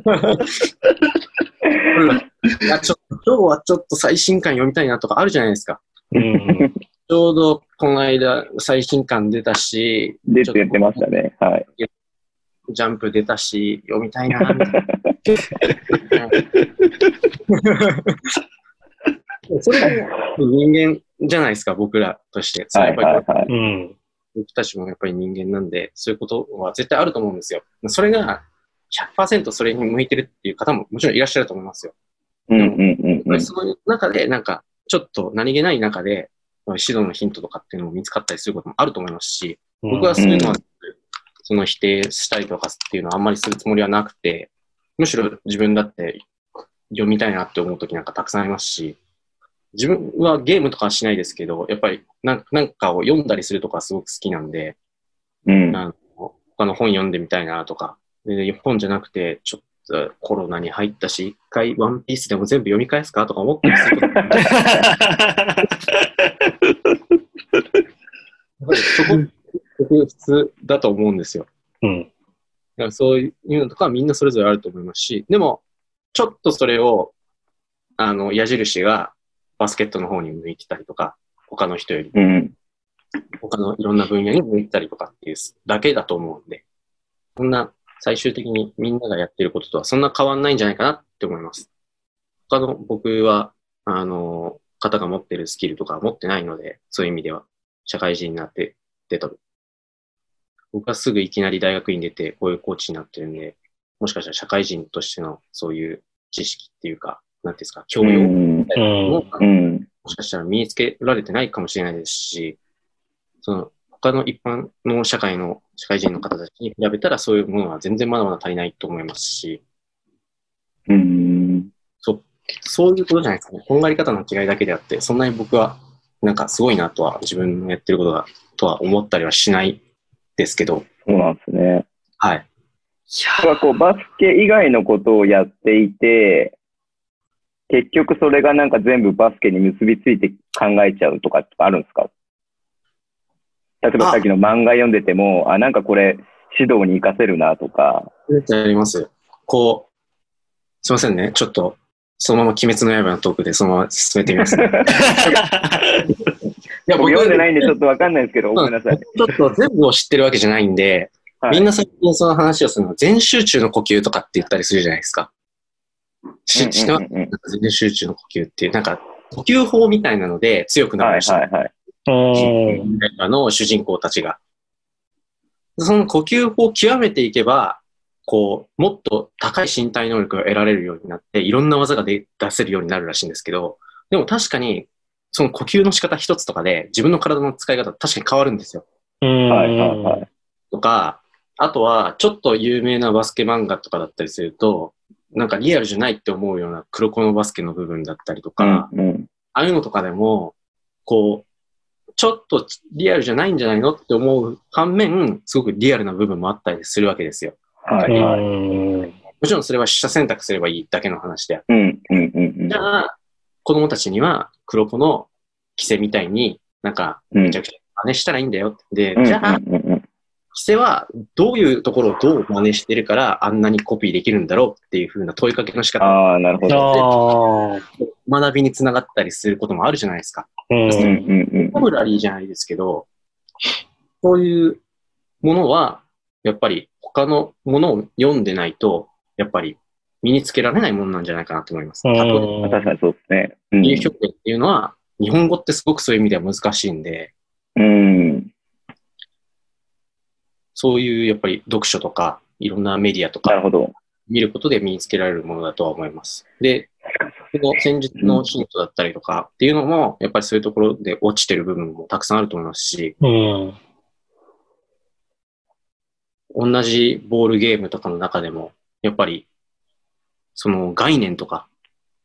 Speaker 4: いやちょ今日はちょっと最新刊読みたいなとかあるじゃないですか。
Speaker 3: うん
Speaker 4: ちょうどこの間最新刊出たし、
Speaker 2: 出てやってましたね。はい。
Speaker 4: ジャンプ出たし、読みたいな、みたいな。それも人間じゃないですか、僕らとして。
Speaker 2: はいはいはい。
Speaker 3: うん。
Speaker 4: 僕たちもやっぱり人間なんで、そういうことは絶対あると思うんですよ。それが100%それに向いてるっていう方ももちろんいらっしゃると思いますよ。
Speaker 2: うんうんうんうん。
Speaker 4: そういう中で、なんか、ちょっと何気ない中で、指導のヒントとかっていうのも見つかったりすることもあると思いますし、僕はそういうのは、その否定したりとかっていうのはあんまりするつもりはなくて、むしろ自分だって読みたいなって思う時なんかたくさんありますし、自分はゲームとかはしないですけど、やっぱりなんなんかを読んだりするとかすごく好きなんで、
Speaker 2: うん。
Speaker 4: あの他の本読んでみたいなとか、で本じゃなくて、ちょっとコロナに入ったし、一回ワンピースでも全部読み返すかとか思ったりすることそこ、僕普通だと思うんですよ。
Speaker 3: うん。
Speaker 4: だからそういうのとかはみんなそれぞれあると思いますし、でも、ちょっとそれを、あの、矢印がバスケットの方に向いてたりとか、他の人より、
Speaker 2: うん。
Speaker 4: 他のいろんな分野に向いてたりとかっていうだけだと思うんで、そんな最終的にみんながやってることとはそんな変わんないんじゃないかなって思います。他の僕は、あの、方が持ってるスキルとか持ってないので、そういう意味では社会人になって出た。僕はすぐいきなり大学院出てこういうコーチになってるんで、もしかしたら社会人としてのそういう知識っていうか、なんていうんですか、教養みたいなのも
Speaker 2: うん。
Speaker 4: もしかしたら身につけられてないかもしれないですし、その、他の一般の社会の、社会人の方たちに比べたらそういうものは全然まだまだ足りないと思いますし、
Speaker 2: うん。
Speaker 4: そう、そういうことじゃないですかね。こんがり方の違いだけであって、そんなに僕は、なんかすごいなとは、自分のやってることだとは思ったりはしないですけど、
Speaker 2: そうなんですね。
Speaker 4: はい。
Speaker 2: 僕はこうバスケ以外のことをやっていて、結局それがなんか全部バスケに結びついて考えちゃうとかあるんですか？例えば
Speaker 4: あ
Speaker 2: さっきの漫画読んでても、あ、なんかこれ指導に活かせるなとか。
Speaker 4: あります。こう、すいませんね。ちょっと、そのまま鬼滅の刃のトークでそのまま進めてみます、ね。いや、
Speaker 2: 僕読んでないんでちょっ
Speaker 4: と、
Speaker 2: とわかんないですけど、ごめんなさい。
Speaker 4: ちょっと全部を知ってるわけじゃないんで、
Speaker 2: はい
Speaker 4: みんな最近その話をするのは全集中の呼吸とかって言ったりするじゃないですか。し、知って全集中の呼吸っていう、なんか、呼吸法みたいなので強くな
Speaker 2: はい
Speaker 4: るらしい。
Speaker 2: はいはい。
Speaker 3: うん。
Speaker 4: あの主人公たちが。その呼吸法を極めていけば、こう、もっと高い身体能力が得られるようになって、いろんな技が出出せるようになるらしいんですけど、でも確かに、その呼吸の仕方一つとかで、自分の体の使い方確かに変わるんですよ。
Speaker 3: うん。
Speaker 2: はいはいはい。
Speaker 4: とか、あとは、ちょっと有名なバスケ漫画とかだったりすると、なんかリアルじゃないって思うような黒子のバスケの部分だったりとか、
Speaker 2: うんうん
Speaker 4: ああいうのとかでも、こう、ちょっとリアルじゃないんじゃないのって思う反面、すごくリアルな部分もあったりするわけですよ。
Speaker 2: はい。
Speaker 4: もちろんそれは取捨選択すればいいだけの話であって。
Speaker 2: うんうんうんうん
Speaker 4: じゃあ、子供たちには黒子の規制みたいになんか、
Speaker 2: うん
Speaker 4: めちゃくちゃ真似したらいいんだよって。で、
Speaker 2: うん
Speaker 4: じゃあ、
Speaker 2: うんうんうん
Speaker 4: 規制はどういうところをどう真似してるからあんなにコピーできるんだろうっていう風な問いかけの仕方、
Speaker 2: ああ、なるほど。
Speaker 4: 学びにつながったりすることもあるじゃないですか。
Speaker 3: うん。
Speaker 2: うんうんうん
Speaker 4: ボブラリーじゃないですけど、そういうものは、やっぱり他のものを読んでないと、やっぱり身につけられないものなんじゃないかなと思います。
Speaker 3: うん
Speaker 4: 例えば
Speaker 2: まあ確かにそうですね。うん
Speaker 4: 表現っていうのは、日本語ってすごくそういう意味では難しいんで、
Speaker 2: うん。
Speaker 4: そういうやっぱり読書とか、いろんなメディアとか
Speaker 2: なるほど。
Speaker 4: 見ることで身につけられるものだとは思います。で、この戦術のヒントだったりとかっていうのも、やっぱりそういうところで落ちてる部分もたくさんあると思いますし、
Speaker 3: うん。
Speaker 4: 同じボールゲームとかの中でも、やっぱり、その概念とか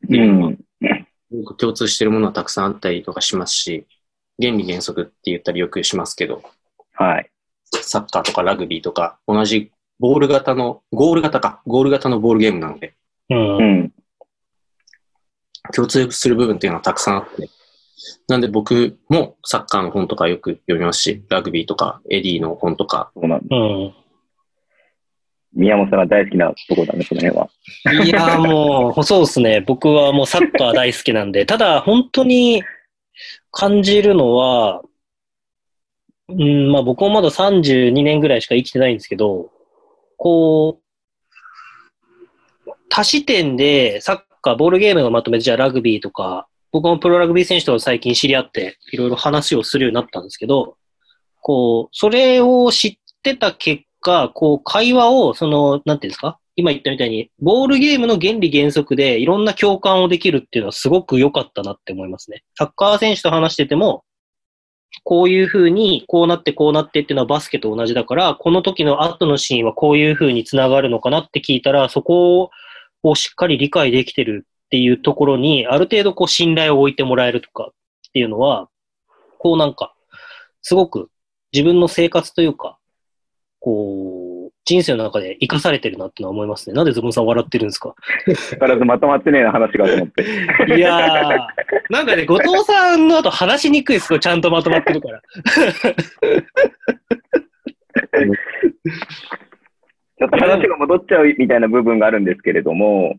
Speaker 4: っていうのは、よく共通してるものはたくさんあったりとかしますし、原理原則って言ったりよくしますけど、
Speaker 2: はい。
Speaker 4: サッカーとかラグビーとか、同じボール型の、ゴール型か、ゴール型のボールゲームなので、
Speaker 3: うん
Speaker 2: う。ん。
Speaker 4: 共通する部分っていうのはたくさんあって、なんで僕もサッカーの本とかよく読みますし、ラグビーとかエディの本とか、
Speaker 2: そうなんだ。
Speaker 3: うん。
Speaker 2: 宮本さんが大好きなところだね、その辺は。
Speaker 3: いやーもう、そうですね。僕はもうサッカー大好きなんで、ただ本当に感じるのは、うん、まあ僕もまだ32年ぐらいしか生きてないんですけど、こう、多視点でサッカー、ボールゲームがまとめて、じゃあラグビーとか、僕もプロラグビー選手と最近知り合って、いろいろ話をするようになったんですけど、こう、それを知ってた結果、こう、会話を、その、なんていうんですか今言ったみたいに、ボールゲームの原理原則でいろんな共感をできるっていうのはすごく良かったなって思いますね。サッカー選手と話してても、こういうふうに、こうなってこうなってっていうのはバスケと同じだから、この時の後のシーンはこういうふうにつながるのかなって聞いたら、そこをしっかり理解できてるっていうところに、ある程度こう信頼を置いてもらえるとかっていうのは、こうなんか、すごく自分の生活というか、こう、人生の中で生かされてるなってのは思いますね。なんでズボンさん笑ってるんですか？
Speaker 2: だからずまとまってねえな話がと思って。
Speaker 3: いやー、なんかね、後藤さんの後話しにくいですよ、ちゃんとまとまってるから。
Speaker 2: ちょっと話が戻っちゃうみたいな部分があるんですけれども、
Speaker 4: はい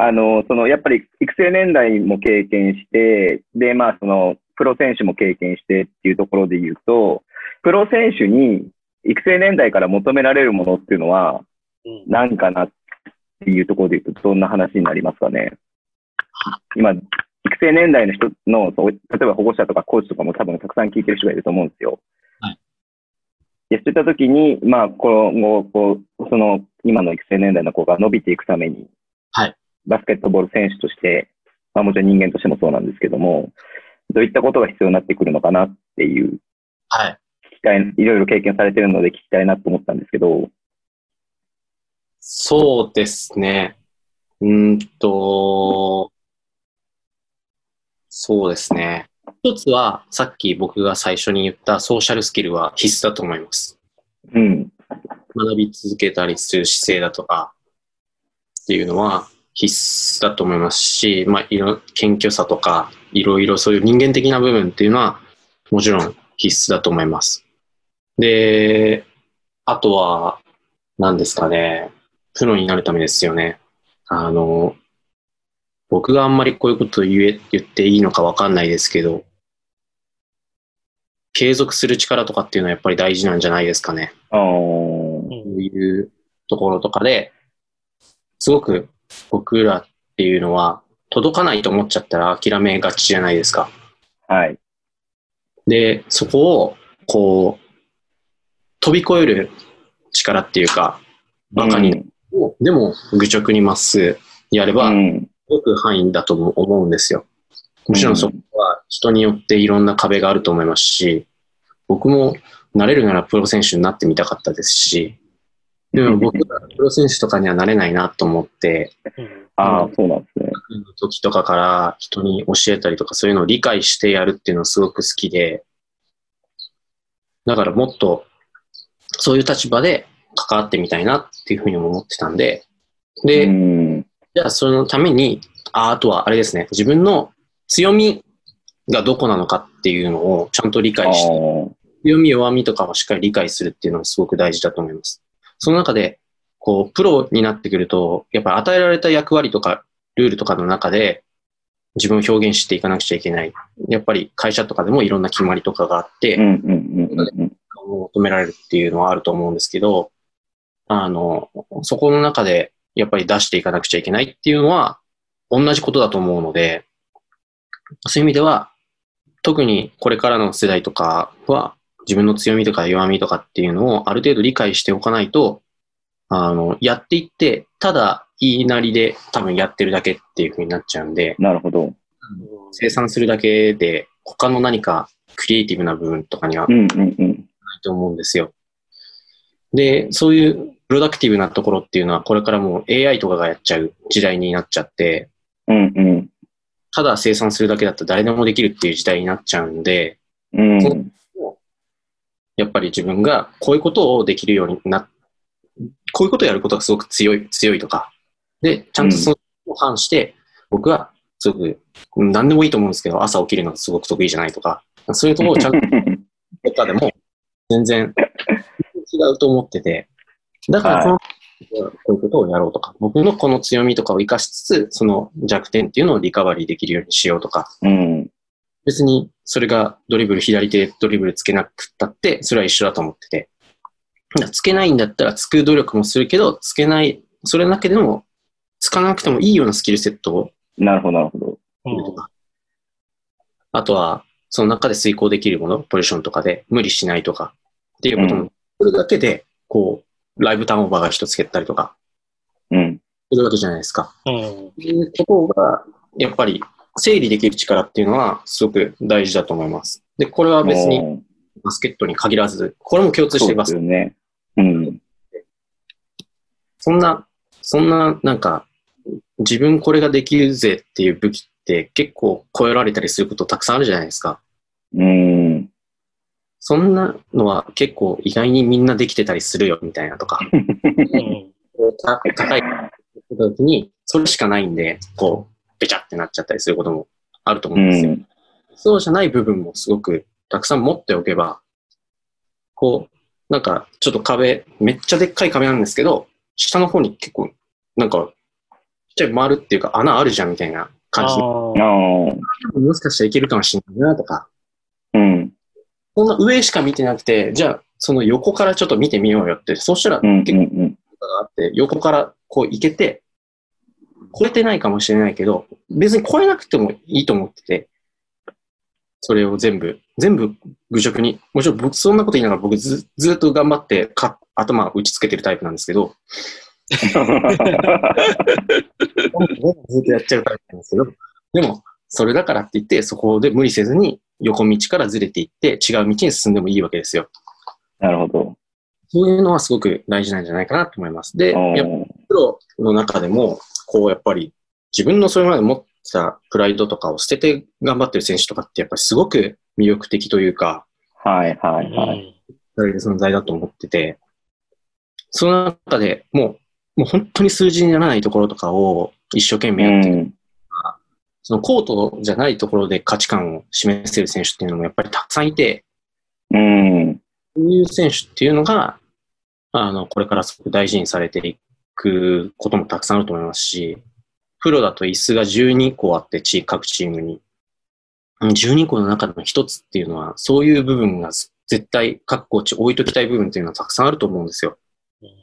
Speaker 2: あの、その、やっぱり育成年代も経験して、で、まあ、その、プロ選手も経験してっていうところで言うと、プロ選手に育成年代から求められるものっていうのは、
Speaker 3: うん
Speaker 2: 何かなっていうところで言うと、どんな話になりますかね。今、育成年代の人の、例えば保護者とかコーチとかも多分たくさん聞いてる人がいると思うんですよ。
Speaker 4: はい。
Speaker 2: で、そういったときに、まあ、今後、こう、その、今の育成年代の子が伸びていくために、
Speaker 4: はい。
Speaker 2: バスケットボール選手として、まあもちろん人間としてもそうなんですけども、どういったことが必要になってくるのかなっっていう、
Speaker 4: はい。
Speaker 2: 聞きたい、いろいろ経験されてるので聞きたいなと思ったんですけど、
Speaker 4: そうですね。うーんと、そうですね。一つは、さっき僕が最初に言ったソーシャルスキルは必須だと思います。
Speaker 2: うん。
Speaker 4: 学び続けたりする姿勢だとかっていうのは必須だと思いますし、まあ、いろ謙虚さとかいろいろそういう人間的な部分っていうのはもちろん必須だと思います。で、あとは何ですかね、プロになるためですよね。あの、僕があんまりこういうことを言え、言っていいのかわかんないですけど、継続する力とかっていうのはやっぱり大事なんじゃないですかね。そういうところとかで、すごく僕らっていうのは、届かないと思っちゃったら諦めがちじゃないですか。
Speaker 2: はい。
Speaker 4: で、そこを、こう、飛び越える力っていうか、バカに、でも愚直にまっすぐやれば、
Speaker 2: うん。
Speaker 4: 動く範囲だと思うんですよ。もちろんそこは人によっていろんな壁があると思いますし、僕もなれるならプロ選手になってみたかったですし、でも僕はプロ選手とかにはなれないなと思って、
Speaker 2: ああ、そうなんですね。
Speaker 4: 時とかから人に教えたりとかそういうのを理解してやるっていうのはすごく好きで、だからもっとそういう立場で関わってみたいなっていうふうにも思ってたんで、で、
Speaker 2: うん。
Speaker 4: じゃあ、そのために、ああとはあれですね、自分の強みがどこなのかっていうのをちゃんと理
Speaker 2: あ
Speaker 4: 解して、
Speaker 2: ー
Speaker 4: 強み、弱みとかをしっかり理解するっていうのがすごく大事だと思います。その中で、こう、プロになってくると、やっぱり与えられた役割とか、ルールとかの中で、自分を表現していかなくちゃいけない。やっぱり会社とかでもいろんな決まりとかがあって、
Speaker 2: うんうんうんうんうん。
Speaker 4: 求められるっていうのはあると思うんですけど、あの、そこの中でやっぱり出していかなくちゃいけないっていうのは同じことだと思うので、そういう意味では、特にこれからの世代とかは自分の強みとか弱みとかっていうのをある程度理解しておかないと、あの、やっていって、ただ言いなりで多分やってるだけっていう風になっちゃうんで、
Speaker 2: なるほど。
Speaker 4: 生産するだけで他の何かクリエイティブな部分とかには
Speaker 2: うんうんうん。
Speaker 4: ないと思うんですよ。で、そういうプロダクティブなところっていうのは、これからもう AI とかがやっちゃう時代になっちゃって、
Speaker 2: うんうん。
Speaker 4: ただ生産するだけだったら誰でもできるっていう時代になっちゃうんで、
Speaker 2: うん。
Speaker 4: やっぱり自分がこういうことをできるようにな、こういうことをやることがすごく強い、強いとか、で、ちゃんとそのを反して、僕はすごく、うん何でもいいと思うんですけど、朝起きるのがすごく得意じゃないとか、そういうところをちゃんと とかでも全然違うと思ってて、だからこの、こういうことをやろうとか、僕のこの強みとかを活かしつつ、その弱点っていうのをリカバリーできるようにしようとか、
Speaker 2: うん。
Speaker 4: 別にそれがドリブル、左手ドリブルつけなくったって、それは一緒だと思ってて、つけないんだったらつく努力もするけど、つけない、それだけでも、つかなくてもいいようなスキルセットを
Speaker 2: なるほど、なるほど。
Speaker 3: うん
Speaker 4: あとは、その中で遂行できるもの、ポジションとかで無理しないとか、っていうことも、それだけで、こう、ライブターンオーバーが一つ減ったりとか、
Speaker 2: うん。
Speaker 4: するわけじゃないですか。
Speaker 3: うん。
Speaker 4: そういうことが、やっぱり、整理できる力っていうのは、すごく大事だと思います。で、これは別にバスケットに限らず、これも共通し
Speaker 2: そうで
Speaker 4: ていますす。
Speaker 2: よね。うん。
Speaker 4: そんな、そんな、なんか、自分これができるぜっていう武器って結構超えられたりすることたくさんあるじゃないですか。
Speaker 2: うん。
Speaker 4: そんなのは結構意外にみんなできてたりするよみたいなとか、高い時にそれしかないんで、こう、べちゃってなっちゃったりすることもあると思
Speaker 2: う
Speaker 4: うんですよ。
Speaker 2: ん。
Speaker 4: そうじゃない部分もすごくたくさん持っておけば、こう、なんかちょっと壁、めっちゃでっかい壁なんですけど、下の方に結構、なんか、ちっちゃい丸っていうか穴あるじゃんみたいな感じ。もしかしたらいけるかもしれないなとか、
Speaker 2: うん。
Speaker 4: そんな上しか見てなくて、じゃあその横からちょっと見てみようよって、そしたら
Speaker 2: うん。うん。
Speaker 4: 結構
Speaker 2: うん。
Speaker 4: があって、横からこう行けて、超えてないかもしれないけど、別に超えなくてもいいと思ってて、それを全部、全部愚直に、もちろん僕、そんなこと言いながら僕ずずっと頑張ってか頭打ちつけてるタイプなんですけど、ずっとやっちゃうタイプなんですけど、でも、それだからって言って、そこで無理せずに横道からずれていって違う道に進んでもいいわけですよ。
Speaker 2: なるほど。
Speaker 4: そういうのはすごく大事なんじゃないかなと思います。で、やっぱプロの中でも、こうやっぱり自分のそれまで持ってたプライドとかを捨てて頑張ってる選手とかってやっぱりすごく魅力的というか、
Speaker 2: はいはいはい。
Speaker 4: される存在だと思ってて、その中でもう、もう本当に数字にならないところとかを一生懸
Speaker 2: う
Speaker 4: 命やってる。
Speaker 2: ん。
Speaker 4: そのコートじゃないところで価値観を示せる選手っていうのもやっぱりたくさんいて、
Speaker 2: うん。
Speaker 4: そういう選手っていうのが、あの、これからすごく大事にされていくこともたくさんあると思いますし、プロだと椅子が12個あって、チ各チームに。12個の中の一つっていうのは、そういう部分が絶対各コーチ置いときたい部分っていうのはたくさんあると思うんですよ。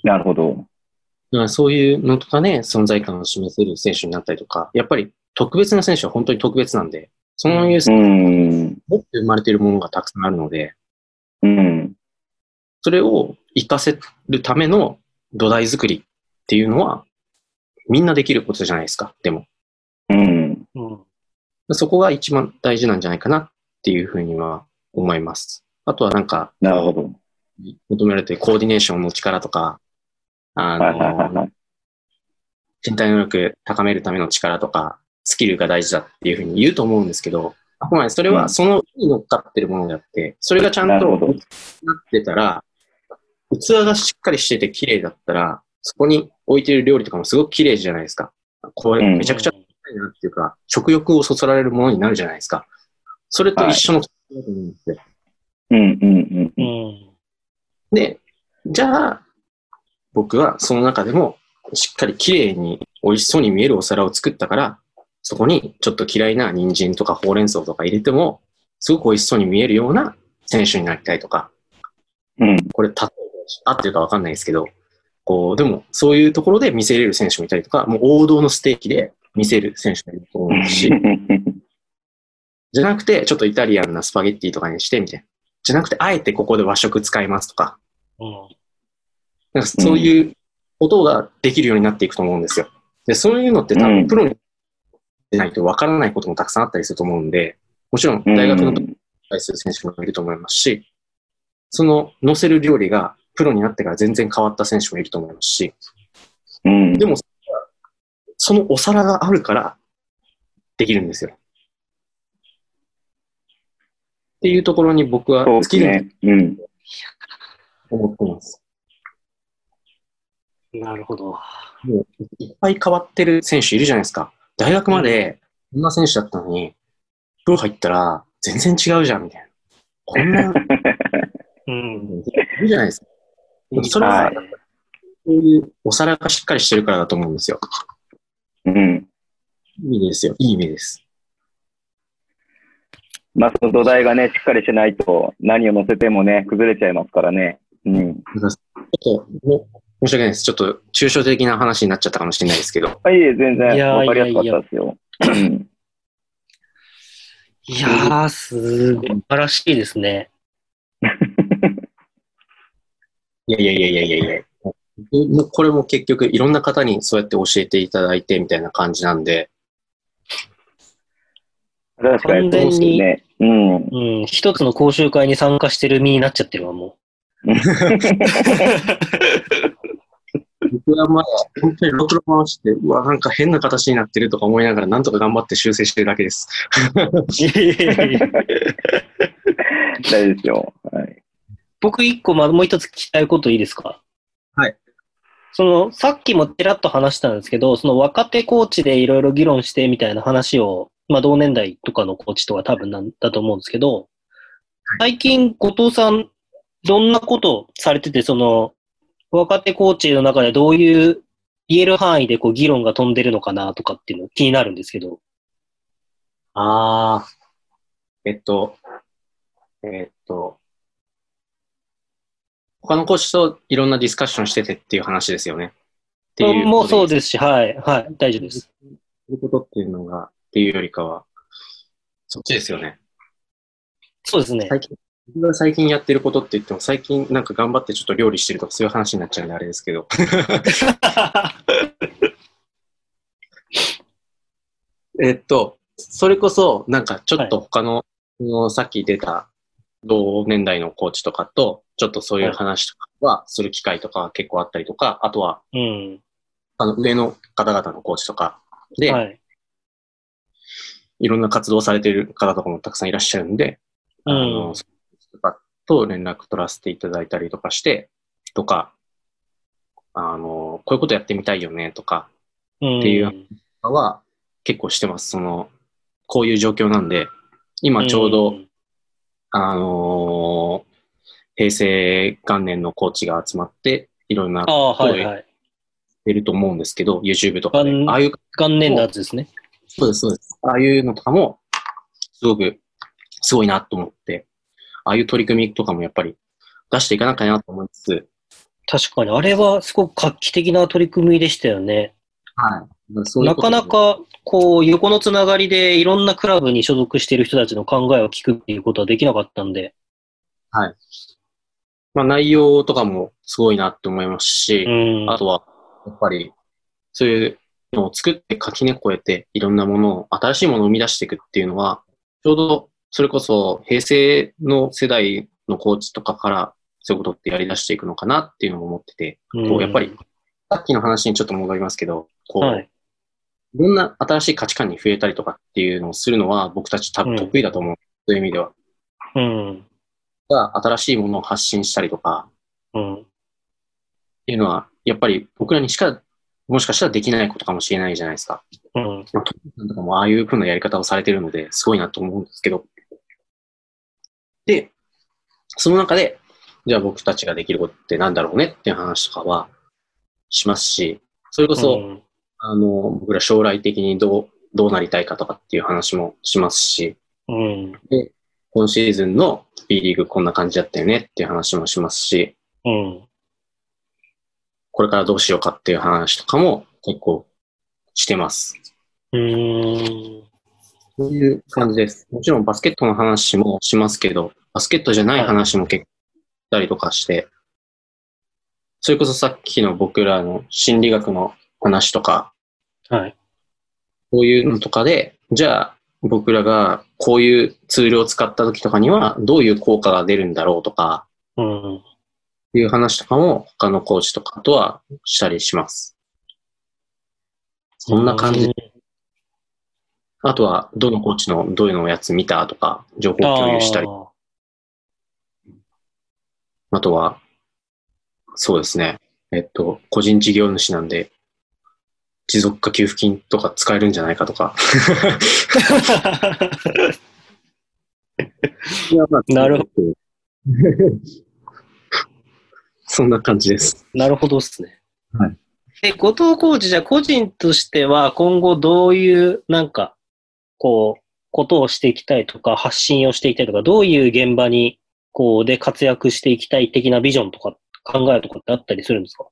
Speaker 2: なるほど。
Speaker 4: だからそういうのとかね、存在感を示せる選手になったりとか、やっぱり特別な選手は本当に特別なんで、そういう
Speaker 2: う、ん。
Speaker 4: 持って生まれているものがたくさんあるので、
Speaker 2: うん。
Speaker 4: それを活かせるための土台作りっていうのは、みんなできることじゃないですか、でも。
Speaker 2: うん。
Speaker 3: うん。
Speaker 4: そこが一番大事なんじゃないかなっていうふうには思います。あとはなんか、
Speaker 2: なるほど。
Speaker 4: 求められてコーディネーションの力とか、あ
Speaker 2: はいはいはい
Speaker 4: の、
Speaker 2: はい。
Speaker 4: 身体能力高めるための力とか、スキルが大事だっていうふうに言うと思うんですけど、あくまでそれ
Speaker 2: うん
Speaker 4: はその上に乗っかってるものであって、それがちゃんと
Speaker 2: な
Speaker 4: ってたら、器がしっかりしてて綺麗だったら、そこに置いてる料理とかもすごく綺麗じゃないですか。これ
Speaker 2: うん
Speaker 4: めちゃくちゃいなっていうか、食欲をそそられるものになるじゃないですか。それと一緒のことだと思うんですよ。
Speaker 2: うんうんうん
Speaker 3: う
Speaker 2: うん。
Speaker 3: ん。
Speaker 4: で、じゃあ、僕はその中でも、しっかり綺麗に美味しそうに見えるお皿を作ったから、そこにちょっと嫌いな人参とかほうれん草とか入れても、すごく美味しそうに見えるような選手になりたいとか、
Speaker 2: うん。
Speaker 4: これ、例えば合ってるかわかんないですけど、こう、でも、そういうところで見せれる選手もいたりとか、もう王道のステーキで見せる選手もいると思うし、じゃなくて、ちょっとイタリアンなスパゲッティとかにしてみたいな。じゃなくて、あえてここで和食使いますとか、
Speaker 3: うん。
Speaker 4: なんかそういうことができるようになっていくと思うんですよ。で、そういうのって多
Speaker 2: うん
Speaker 4: 分プロに出ないとわからないこともたくさんあったりすると思うんで、もちろん
Speaker 2: うん
Speaker 4: 大学の対する選手もいると思いますし、その乗せる料理がプロになってから全然変わった選手もいると思いますし、
Speaker 2: うん。
Speaker 4: でも、そのお皿があるからできるんですよ。っていうところに僕は尽きる
Speaker 2: ですね。うん。
Speaker 4: と思ってます。
Speaker 3: なるほど。
Speaker 4: もういっぱい変わってる選手いるじゃないですか。大学までこんな選手だったのに、プロ入ったら全然違うじゃん、みたいな。こんな、
Speaker 3: うん。
Speaker 4: いるじゃないですか。それは、ういうお皿がしっかりしてるからだと思うんですよ。
Speaker 2: うん。
Speaker 4: いい意味ですよ。いい意味です。
Speaker 2: まあ、その土台がね、しっかりしないと、何を乗せてもね、崩れちゃいますからね。うん。
Speaker 4: ちょっと、も申し訳ないです。ちょっと抽象的な話になっちゃったかもしれないですけど。
Speaker 2: あいえ、全然
Speaker 3: いやー
Speaker 2: わかりやすかったですよ。うん。
Speaker 3: いやー、素晴らしいですね。
Speaker 4: いやいやいやいやいやいや。これも結局いろんな方にそうやって教えていただいてみたいな感じなんで、
Speaker 2: 確かにそうですよね。うん。
Speaker 3: うん。一つの講習会に参加してる身になっちゃってるわ、も
Speaker 4: 僕はまだ本当にロクロ回して、うわ、なんか変な形になってるとか思いながら、なんとか頑張って修正してるだけです。
Speaker 3: う。いやいやいや
Speaker 2: 大事ですよ。はい。
Speaker 3: 僕一個、ま、もう一つ聞きたいこといいですか？
Speaker 4: はい。
Speaker 3: その、さっきもちらっと話したんですけど、その若手コーチでいろいろ議論してみたいな話を、まあ同年代とかのコーチとか多分なんだと思うんですけど、最近後藤さん、どんなことされてて、その、若手コーチの中でどういう言える範囲でこう議論が飛んでるのかなとかっていうの気になるんですけど。
Speaker 4: ああ、えっと、えっと、他のコーチといろんなディスカッションしててっていう話ですよね。っていう
Speaker 3: もうそう
Speaker 4: す。
Speaker 3: ですし、はい、はい、大丈夫です。
Speaker 4: そういうことっていうのが、っていうよりかは、そっちですよね。
Speaker 3: そうですね。
Speaker 4: 最近、僕が最近やってることって言っても、最近なんか頑張ってちょっと料理してるとかそういう話になっちゃうんであれですけど。えっと、それこそ、なんかちょっと他のそのさっき出た同年代のコーチとかと、ちょっとそういう話とかはする機会とか結構あったりとか、あとは、
Speaker 3: うん。
Speaker 4: あの、上の方々のコーチとかで、
Speaker 3: はい。
Speaker 4: いろんな活動されている方とかもたくさんいらっしゃるんで、あ
Speaker 3: うん
Speaker 4: の、。そとかと連絡取らせていただいたりとかして、とか、あの、こういうことやってみたいよねとか
Speaker 3: うん。
Speaker 4: っていうは結構してます。その、こういう状況なんで、今ちょうど、
Speaker 3: ん
Speaker 4: あのー平成元年のコーチが集まって、いろんな
Speaker 3: ああ、
Speaker 4: ことをやっ
Speaker 3: はいはい。
Speaker 4: てると思うんですけど、YouTube とかああいう、
Speaker 3: 元年のやつですね。
Speaker 4: そうです、そうです。ああいうのとかも、すごく、すごいなと思って、ああいう取り組みとかもやっぱり出していかなきゃなと思いつつ、
Speaker 3: 確かに、あれはすごく画期的な取り組みでしたよね。
Speaker 4: はい。そういう
Speaker 3: なかなか、こう、横のつながりでいろんなクラブに所属している人たちの考えを聞くっていうことはできなかったんで。
Speaker 4: まあ内容とかもすごいなって思いますし、
Speaker 3: うん。
Speaker 4: あとは、やっぱり、そういうのを作って垣根越えて、いろんなものを、新しいものを生み出していくっていうのは、ちょうど、それこそ平成の世代のコーチとかから、そういうことってやり出していくのかなっていうのも思ってて、こうやっぱり、さっきの話にちょっと戻りますけど、こう、
Speaker 3: はい。
Speaker 4: いろんな新しい価値観に触れたりとかっていうのをするのは、僕たち多分得意だと思う。そういう意味では。
Speaker 3: うん。
Speaker 4: が新しいものを発信したりとか、
Speaker 3: うん。
Speaker 4: っていうのは、やっぱり僕らにしか、もしかしたらできないことかもしれないじゃないですか。
Speaker 3: うん。
Speaker 4: まあ、トムさんとかもああいう風なやり方をされてるので、すごいなと思うんですけど。で、その中で、じゃあ僕たちができることってなんだろうねっていう話とかはしますし、それこそ、
Speaker 3: うん
Speaker 4: あの、僕ら将来的にどう、どうなりたいかとかっていう話もしますし、
Speaker 3: うん。
Speaker 4: 今シーズンの B リーグこんな感じだったよねっていう話もしますし、
Speaker 3: うん。
Speaker 4: これからどうしようかっていう話とかも結構してます。
Speaker 3: うん。
Speaker 4: そういう感じです。もちろんバスケットの話もしますけど、バスケットじゃない話も結構したりとかして、それこそさっきの僕らの心理学の話とか、
Speaker 3: はい。
Speaker 4: こういうのとかで、じゃあ僕らがこういうツールを使った時とかにはどういう効果が出るんだろうとか、
Speaker 3: うん。
Speaker 4: いう話とかも他のコーチとかとはしたりします。そんな感じ。あとは、どのコーチのどういうのをやつ見たとか、情報共有したり。
Speaker 3: あ
Speaker 4: あとは、そうですね。えっと、個人事業主なんで、持続化給付金とか使えるんじゃないかとか。
Speaker 3: なるほ
Speaker 4: ど。そんな感じです。
Speaker 3: なるほどっすね。
Speaker 4: はい。
Speaker 3: で、後藤コーチじゃあ個人としては今後どういう、なんか、こう、ことをしていきたいとか、発信をしていきたいとか、どういう現場に、こう、で活躍していきたい的なビジョンとか、考えとかってあったりするんですか？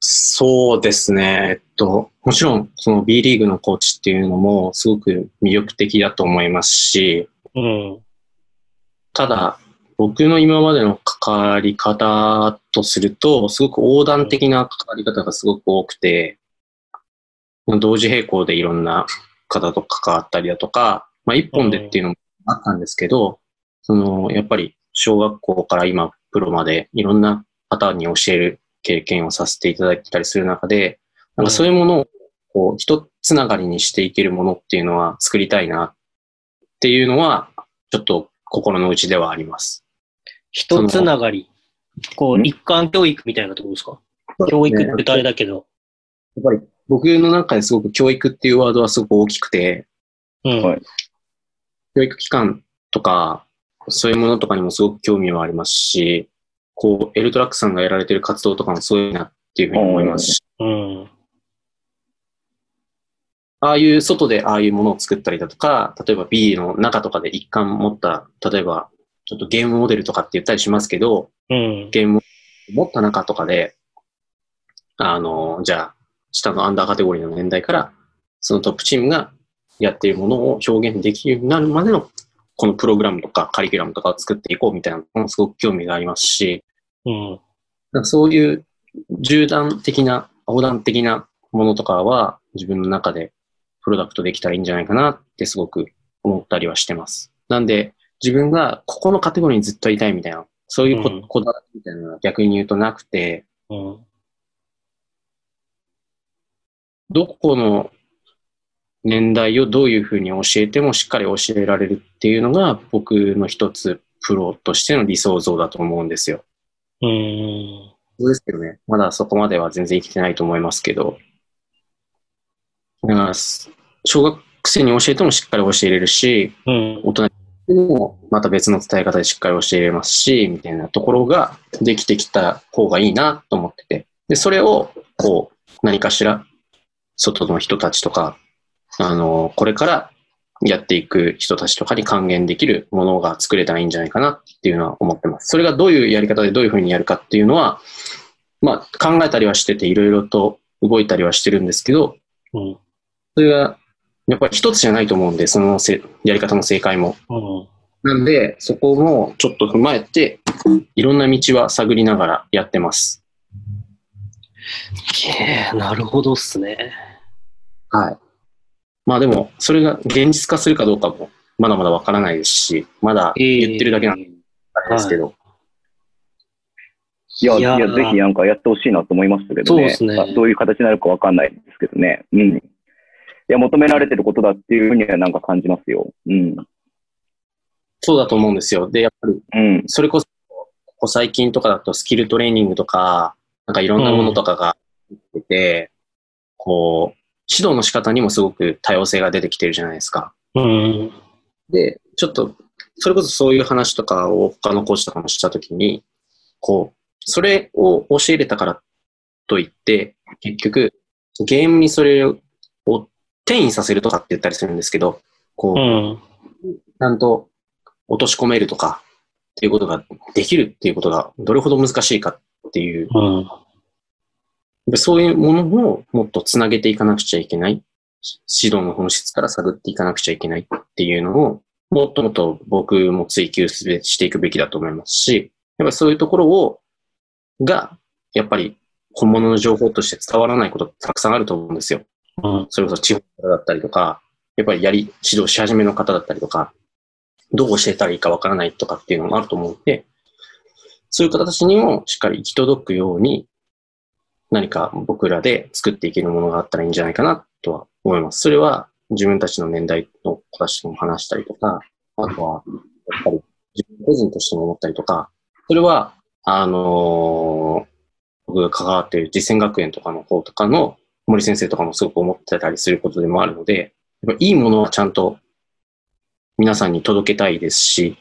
Speaker 4: そうですね。えっと、もちろん、その B リーグのコーチっていうのもすごく魅力的だと思いますし、
Speaker 3: うん。
Speaker 4: ただ、僕の今までの関わり方とすると、すごく横断的な関わり方がすごく多くて、同時並行でいろんな方と関わったりだとか、まあ一本でっていうのもあったんですけど、その、やっぱり小学校から今プロまでいろんな方に教える経験をさせていただいたりする中で、なんかそういうものをこう一つながりにしていけるものっていうのは作りたいなっていうのは、ちょっと心の内ではあります。
Speaker 3: 一つながり。こう、
Speaker 2: ん
Speaker 3: 一貫教育みたいなところですか教育って言うとあれだけど。
Speaker 4: やっぱり僕の中ですごく教育っていうワードはすごく大きくて、
Speaker 3: うん。
Speaker 2: はい
Speaker 4: 教育機関とか、そういうものとかにもすごく興味はありますし、こう、エルトラックさんがやられてる活動とかもそういうなっていうふうに思いますし、
Speaker 3: うん。
Speaker 4: ああいう外でああいうものを作ったりだとか、例えば B の中とかで一貫持った、例えばちょっとゲームモデルとかって言ったりしますけど、
Speaker 3: うん。
Speaker 4: ゲームを持った中とかで、あの、じゃあ、下のアンダーカテゴリーの年代から、そのトップチームがやっているものを表現できるようになるまでの、このプログラムとかカリキュラムとかを作っていこうみたいなのもすごく興味がありますし、
Speaker 3: うん。
Speaker 4: そういう縦断的な、横断的なものとかは自分の中でプロダクトできたらいいんじゃないかなってすごく思ったりはしてます。なんで、自分がここのカテゴリーにずっといたいみたいな、そういうこだわりみたいなのは逆に言うとなくて、
Speaker 3: うん。
Speaker 4: どこの年代をどういうふうに教えてもしっかり教えられるっていうのが僕の一つプロとしての理想像だと思うんですよ。
Speaker 3: うん。
Speaker 4: そうですけどね、まだそこまでは全然生きてないと思いますけど、だから、小学生に教えてもしっかり教えれるし、
Speaker 3: うん。
Speaker 4: 大人にもまた別の伝え方でしっかり教えれますし、みたいなところができてきた方がいいなと思ってて、で、それを、こう、何かしら、外の人たちとか、あの、これからやっていく人たちとかに還元できるものが作れたらいいんじゃないかなっていうのは思ってます。それがどういうやり方でどういうふうにやるかっていうのは、まあ、考えたりはしてて、いろいろと動いたりはしてるんですけど、
Speaker 3: うん。
Speaker 4: それが、やっぱり一つじゃないと思うんで、そのせやり方の正解も。
Speaker 3: うん。
Speaker 4: なんで、そこもちょっと踏まえて、いろんな道は探りながらやってます。
Speaker 3: ええなるほどっすね。
Speaker 4: はい。まあでも、それが現実化するかどうかも、まだまだわからないですし、まだ言ってるだけなんであれですけど、
Speaker 2: いや、
Speaker 3: いやー
Speaker 2: いや、ぜひなんかやってほしいなと思いましたけどね。
Speaker 3: そうですね
Speaker 2: あどういう形になるかわかんないですけどね。うん。いや、求められてることだっていうふうにはなんか感じますよ。うん。
Speaker 4: そうだと思うんですよ。で、やっぱり、
Speaker 2: うん。
Speaker 4: それこそ、ここ最近とかだとスキルトレーニングとか、なんかいろんなものとかが出てて、こう、指導の仕方にもすごく多様性が出てきてるじゃないですか。
Speaker 3: うん。
Speaker 4: で、ちょっと、それこそそういう話とかを他のコーチとかもしたときに、こう、それを教えれたからといって、結局、ゲームにそれを転移させるとかって言ったりするんですけど、こう、
Speaker 3: うん。
Speaker 4: ちゃんと落とし込めるとかっていうことができるっていうことがどれほど難しいかっていう、
Speaker 3: うん。
Speaker 4: でそういうものをもっとつなげていかなくちゃいけない。指導の本質から探っていかなくちゃいけないっていうのを、もっともっと僕も追求すべしていくべきだと思いますし、やっぱりそういうところを、が、やっぱり本物の情報として伝わらないことたくさんあると思うんですよ。
Speaker 3: うん。
Speaker 4: それこそ地方だったりとか、やっぱりやり、指導し始めの方だったりとか、どう教えたらいいかわからないとかっていうのもあると思うんで、そういう方たちにもしっかり行き届くように、何か僕らで作っていけるものがあったらいいんじゃないかなとは思います。それは自分たちの年代の子たちとも話したりとか、あとは、やっぱり自分個人としても思ったりとか、それは、あのー僕が関わっている実践学園とかの方とかの森先生とかもすごく思ってたりすることでもあるので、やっぱいいものはちゃんと皆さんに届けたいですし、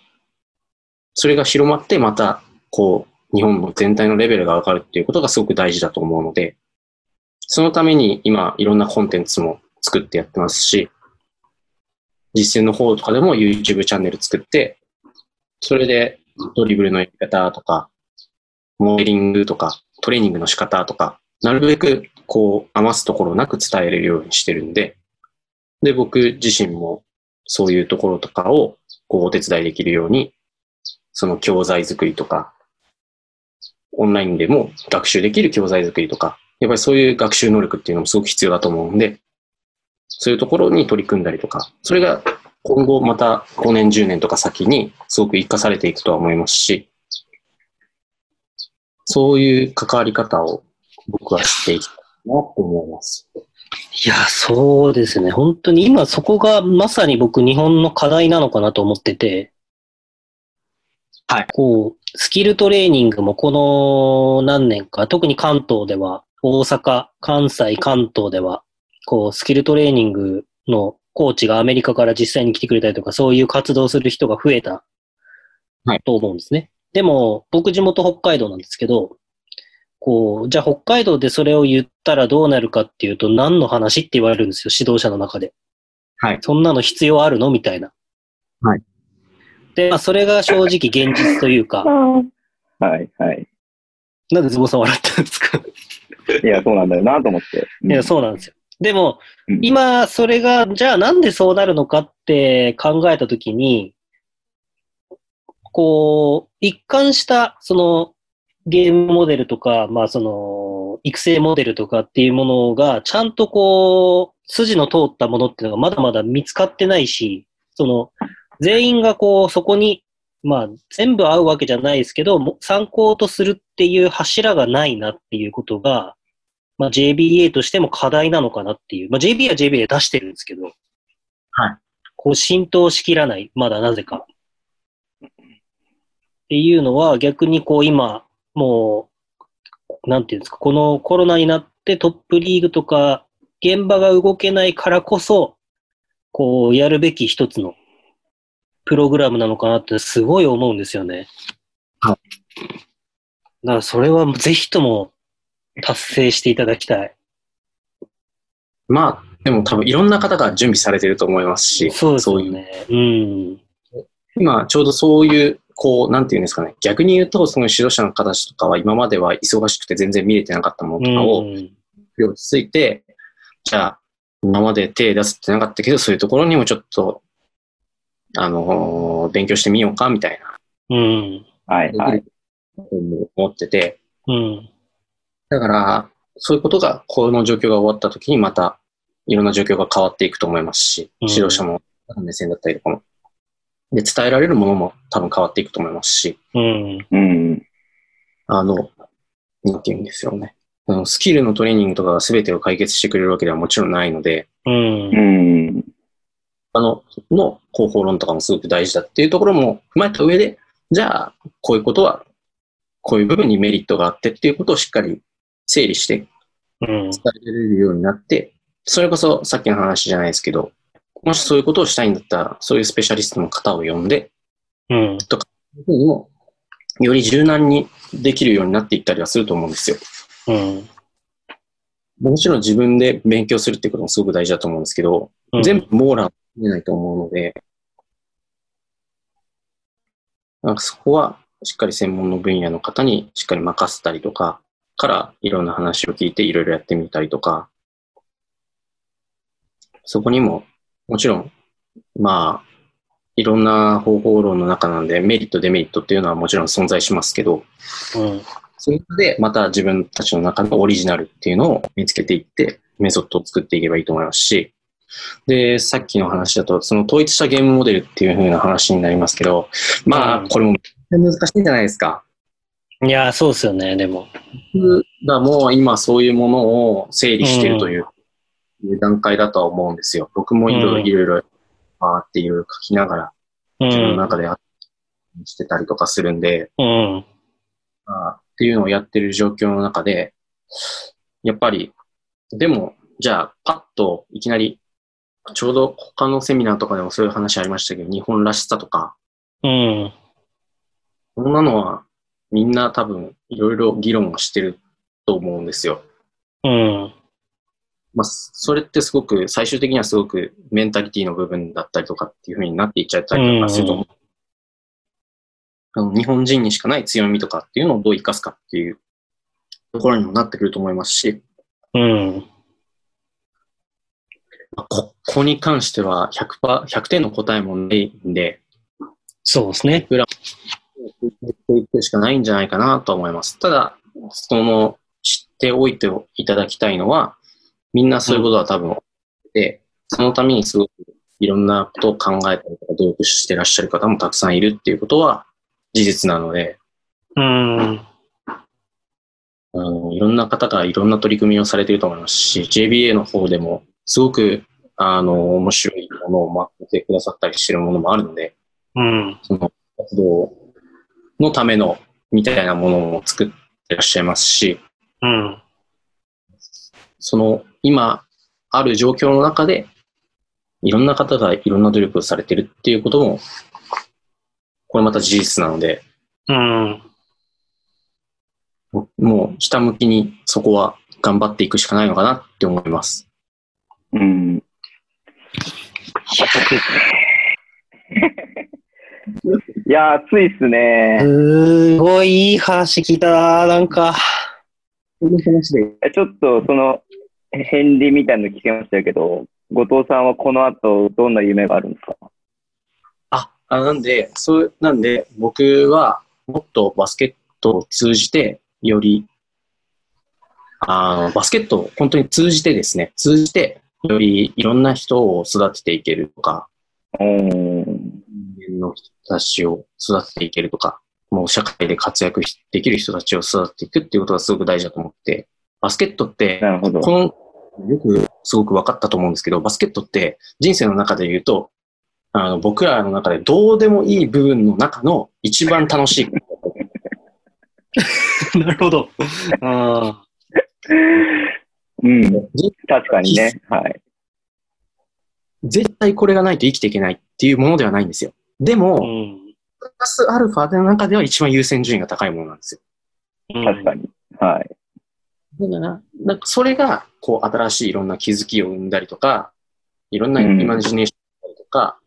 Speaker 4: それが広まってまた、こう、日本の全体のレベルが上がるっていうことがすごく大事だと思うので、そのために今いろんなコンテンツも作ってやってますし、実践の方とかでも YouTube チャンネル作って、それでドリブルのやり方とか、モデリングとか、トレーニングの仕方とか、なるべくこう余すところなく伝えれるようにしてるんで、で、僕自身もそういうところとかをこうお手伝いできるように、その教材作りとか、オンラインでも学習できる教材作りとか、やっぱりそういう学習能力っていうのもすごく必要だと思うんで、そういうところに取り組んだりとか、それが今後また5年、10年とか先にすごく活かされていくとは思いますし、そういう関わり方を僕はしていきたいなと思います。
Speaker 3: いや、そうですね。本当に今そこがまさに僕日本の課題なのかなと思ってて。
Speaker 4: はい。
Speaker 3: こう、スキルトレーニングもこの何年か、特に関東では、大阪、関西、関東では、こう、スキルトレーニングのコーチがアメリカから実際に来てくれたりとか、そういう活動する人が増えた
Speaker 4: はい
Speaker 3: と思うんですね。でも、僕地元北海道なんですけど、こう、じゃあ北海道でそれを言ったらどうなるかっていうと、何の話って言われるんですよ、指導者の中で。
Speaker 4: はい。
Speaker 3: そんなの必要あるの？みたいな。
Speaker 4: はい。
Speaker 3: で、まあ、それが正直現実というか、
Speaker 2: はい、はい。
Speaker 3: なんでズボンさん笑ったんですか？
Speaker 2: いや、そうなんだよなと思って。うん
Speaker 3: いや、そうなんですよ。でも
Speaker 2: うん、
Speaker 3: 今、それが、じゃあなんでそうなるのかって考えたときに、こう、一貫した、その、ゲームモデルとか、まあその、育成モデルとかっていうものが、ちゃんとこう、筋の通ったものっていうのがまだまだ見つかってないし、その、全員がこう、そこに、まあ、全部合うわけじゃないですけど、参考とするっていう柱がないなっていうことが、まあ、JBA としても課題なのかなっていう。まあ、JBA は JBA で出してるんですけど、
Speaker 4: はい。
Speaker 3: こう、浸透しきらない。まだなぜか。っていうのは逆にこう今、もう、なんていうんですか、このコロナになってトップリーグとか現場が動けないからこそ、こう、やるべき一つのプログラムなのかなってすごい思うんですよね。
Speaker 4: はい。
Speaker 3: だからそれはぜひとも達成していただきたい。
Speaker 4: まあ、でも多分いろんな方が準備されてると思いますし、
Speaker 3: そうですね。う
Speaker 4: いう。うん。今ちょうどそういうこう、なんていうんですかね、逆に言うと、その指導者の形とかは今までは忙しくて全然見れてなかったものとかを、落ち着いて、じゃあ、今まで手出すってなかったけど、そういうところにもちょっと、あのー、勉強してみようか、みたい
Speaker 3: な。うん。
Speaker 2: はい、はい。
Speaker 4: 思ってて。
Speaker 3: うん。
Speaker 4: だから、そういうことが、この状況が終わった時にまた、いろんな状況が変わっていくと思いますし、指導者も目線だったりとかもで、伝えられるものも多分変わっていくと思いますし、
Speaker 3: うん。
Speaker 2: うん。
Speaker 4: あの、なんて言うんですよね。あのスキルのトレーニングとかが全てを解決してくれるわけではもちろんないので、
Speaker 3: うん。
Speaker 2: うん。
Speaker 4: あの、の方法論とかもすごく大事だっていうところも踏まえた上で、じゃあ、こういうことは、こういう部分にメリットがあってっていうことをしっかり整理して伝えられるようになって、それこそさっきの話じゃないですけど、もしそういうことをしたいんだったら、そういうスペシャリストの方を呼んで、
Speaker 3: うん。
Speaker 4: とか、もより柔軟にできるようになっていったりはすると思うんですよ。
Speaker 3: うん。
Speaker 4: もちろん自分で勉強するってこともすごく大事だと思うんですけど、うん、全部網羅見えないと思うので、そこはしっかり専門の分野の方にしっかり任せたりとか、からいろんな話を聞いていろいろやってみたりとか、そこにももちろん、まあ、いろんな方法論の中なんで、メリット、デメリットっていうのはもちろん存在しますけど、
Speaker 3: うん、
Speaker 4: そういうので、また自分たちの中のオリジナルっていうのを見つけていって、メソッドを作っていけばいいと思いますし、で、さっきの話だと、その統一したゲームモデルっていう風な話になりますけど、まあ、これも難しいんじゃないですか。
Speaker 3: いや、そうですよね、でも。
Speaker 4: だもう今そういうものを整理してるといういう段階だとは思うんですよ。僕もいろいろ、いろいろ、あっていろいろ書きながら、自分の中でしてたりとかするんで、
Speaker 3: うん、
Speaker 4: あっていうのをやってる状況の中で、やっぱり、でも、じゃあ、パッといきなり、ちょうど他のセミナーとかでもそういう話ありましたけど、日本らしさとか、
Speaker 3: うん。
Speaker 4: そんなのは、みんな多分、いろいろ議論をしてると思うんですよ。
Speaker 3: うん。
Speaker 4: まあ、それってすごく、最終的にはすごくメンタリティの部分だったりとかっていうふうになっていっちゃったりとかすると思う。あの日本人にしかない強みとかっていうのをどう生かすかっていうところにもなってくると思いますし、
Speaker 3: うん。
Speaker 4: ここに関しては100%、100点の答えもないんで、
Speaker 3: そうですね。
Speaker 4: グラムいくしかないんじゃないかなと思います。ただ、その、知っておいていただきたいのは、みんなそういうことは多分、で、そのためにすごくいろんなことを考えたりとか、努力してらっしゃる方もたくさんいるっていうことは事実なので、
Speaker 3: うん。
Speaker 4: あの、いろんな方がいろんな取り組みをされていると思いますし、JBA の方でもすごく、あの、面白いものを待ってくださったりしてるものもあるので、
Speaker 3: うん。
Speaker 4: その活動のためのみたいなものも作ってらっしゃいますし、
Speaker 3: うん。
Speaker 4: その今ある状況の中で、いろんな方がいろんな努力をされてるっていうことも、これまた事実なので、
Speaker 3: うん。
Speaker 4: もう、下向きにそこは頑張っていくしかないのかなって思います。
Speaker 2: うん。いや、暑いっすね。
Speaker 3: すごいいい話聞いたなんか。
Speaker 2: ちょっと、その、返事みたいなの聞きましたけど、後藤さんはこの後どんな夢があるんですか？
Speaker 4: あ、あなんで、そう、なんで僕はもっとバスケットを通じて、より、あの、バスケットを本当に通じてですね、通じて、よりいろんな人を育てていけるとか、
Speaker 2: うん。
Speaker 4: の人たちを育てていけるとか、もう社会で活躍できる人たちを育てていくっていうことがすごく大事だと思って、バスケットって、
Speaker 2: なるほど。
Speaker 4: この、よくすごく分かったと思うんですけど、バスケットって人生の中で言うと、あの、僕らの中でどうでもいい部分の中の一番楽しい。
Speaker 3: なるほど。あ
Speaker 2: うん。
Speaker 4: 人
Speaker 2: 確かにね。はい。
Speaker 4: 絶対これがないと生きていけないっていうものではないんですよ。で
Speaker 3: あ。う
Speaker 4: も、
Speaker 3: ん。
Speaker 4: プラスアルファの中では一番優先順位が高いものなんですよ。
Speaker 2: 確かに。はい。
Speaker 4: だから、なんかそれが、こう、新しいいろんな気づきを生んだりとか、いろんなイ
Speaker 2: うん
Speaker 4: マジネーションだりとか、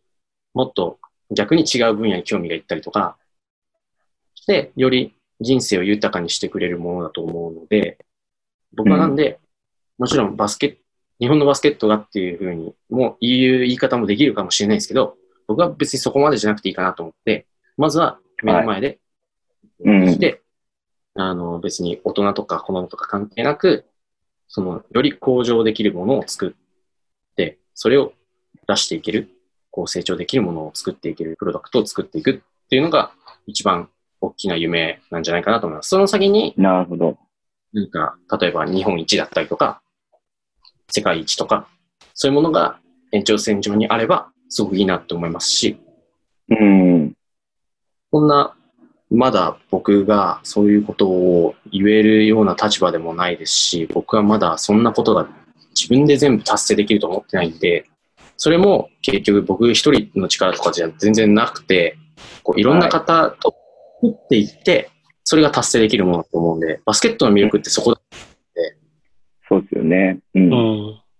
Speaker 4: もっと逆に違う分野に興味がいったりとか、して、より人生を豊かにしてくれるものだと思うので、僕はなんで、もちろんバスケ、日本のバスケットがっていうふうに、もう言う言い方もできるかもしれないですけど、僕は別にそこまでじゃなくていいかなと思って、まずは目の前で、
Speaker 2: うん
Speaker 4: して、あの、別に大人とか子供とか関係なく、その、より向上できるものを作って、それを出していける、こう成長できるものを作っていけるプロダクトを作っていくっていうのが一番大きな夢なんじゃないかなと思います。その先に、
Speaker 2: なるほど。
Speaker 4: なんか、例えば日本一だったりとか、世界一とか、そういうものが延長線上にあれば、すごくいいなって思いますし、
Speaker 2: うん。
Speaker 4: こんな、まだ僕がそういうことを言えるような立場でもないですし、僕はまだそんなことが自分で全部達成できると思ってないんで、それも結局僕一人の力とかじゃ全然なくて、こういろんな方と打っていって、それが達成できるものだと思うんで、バスケットの魅力ってそこだ。
Speaker 2: そうですよね。うん。
Speaker 3: うん。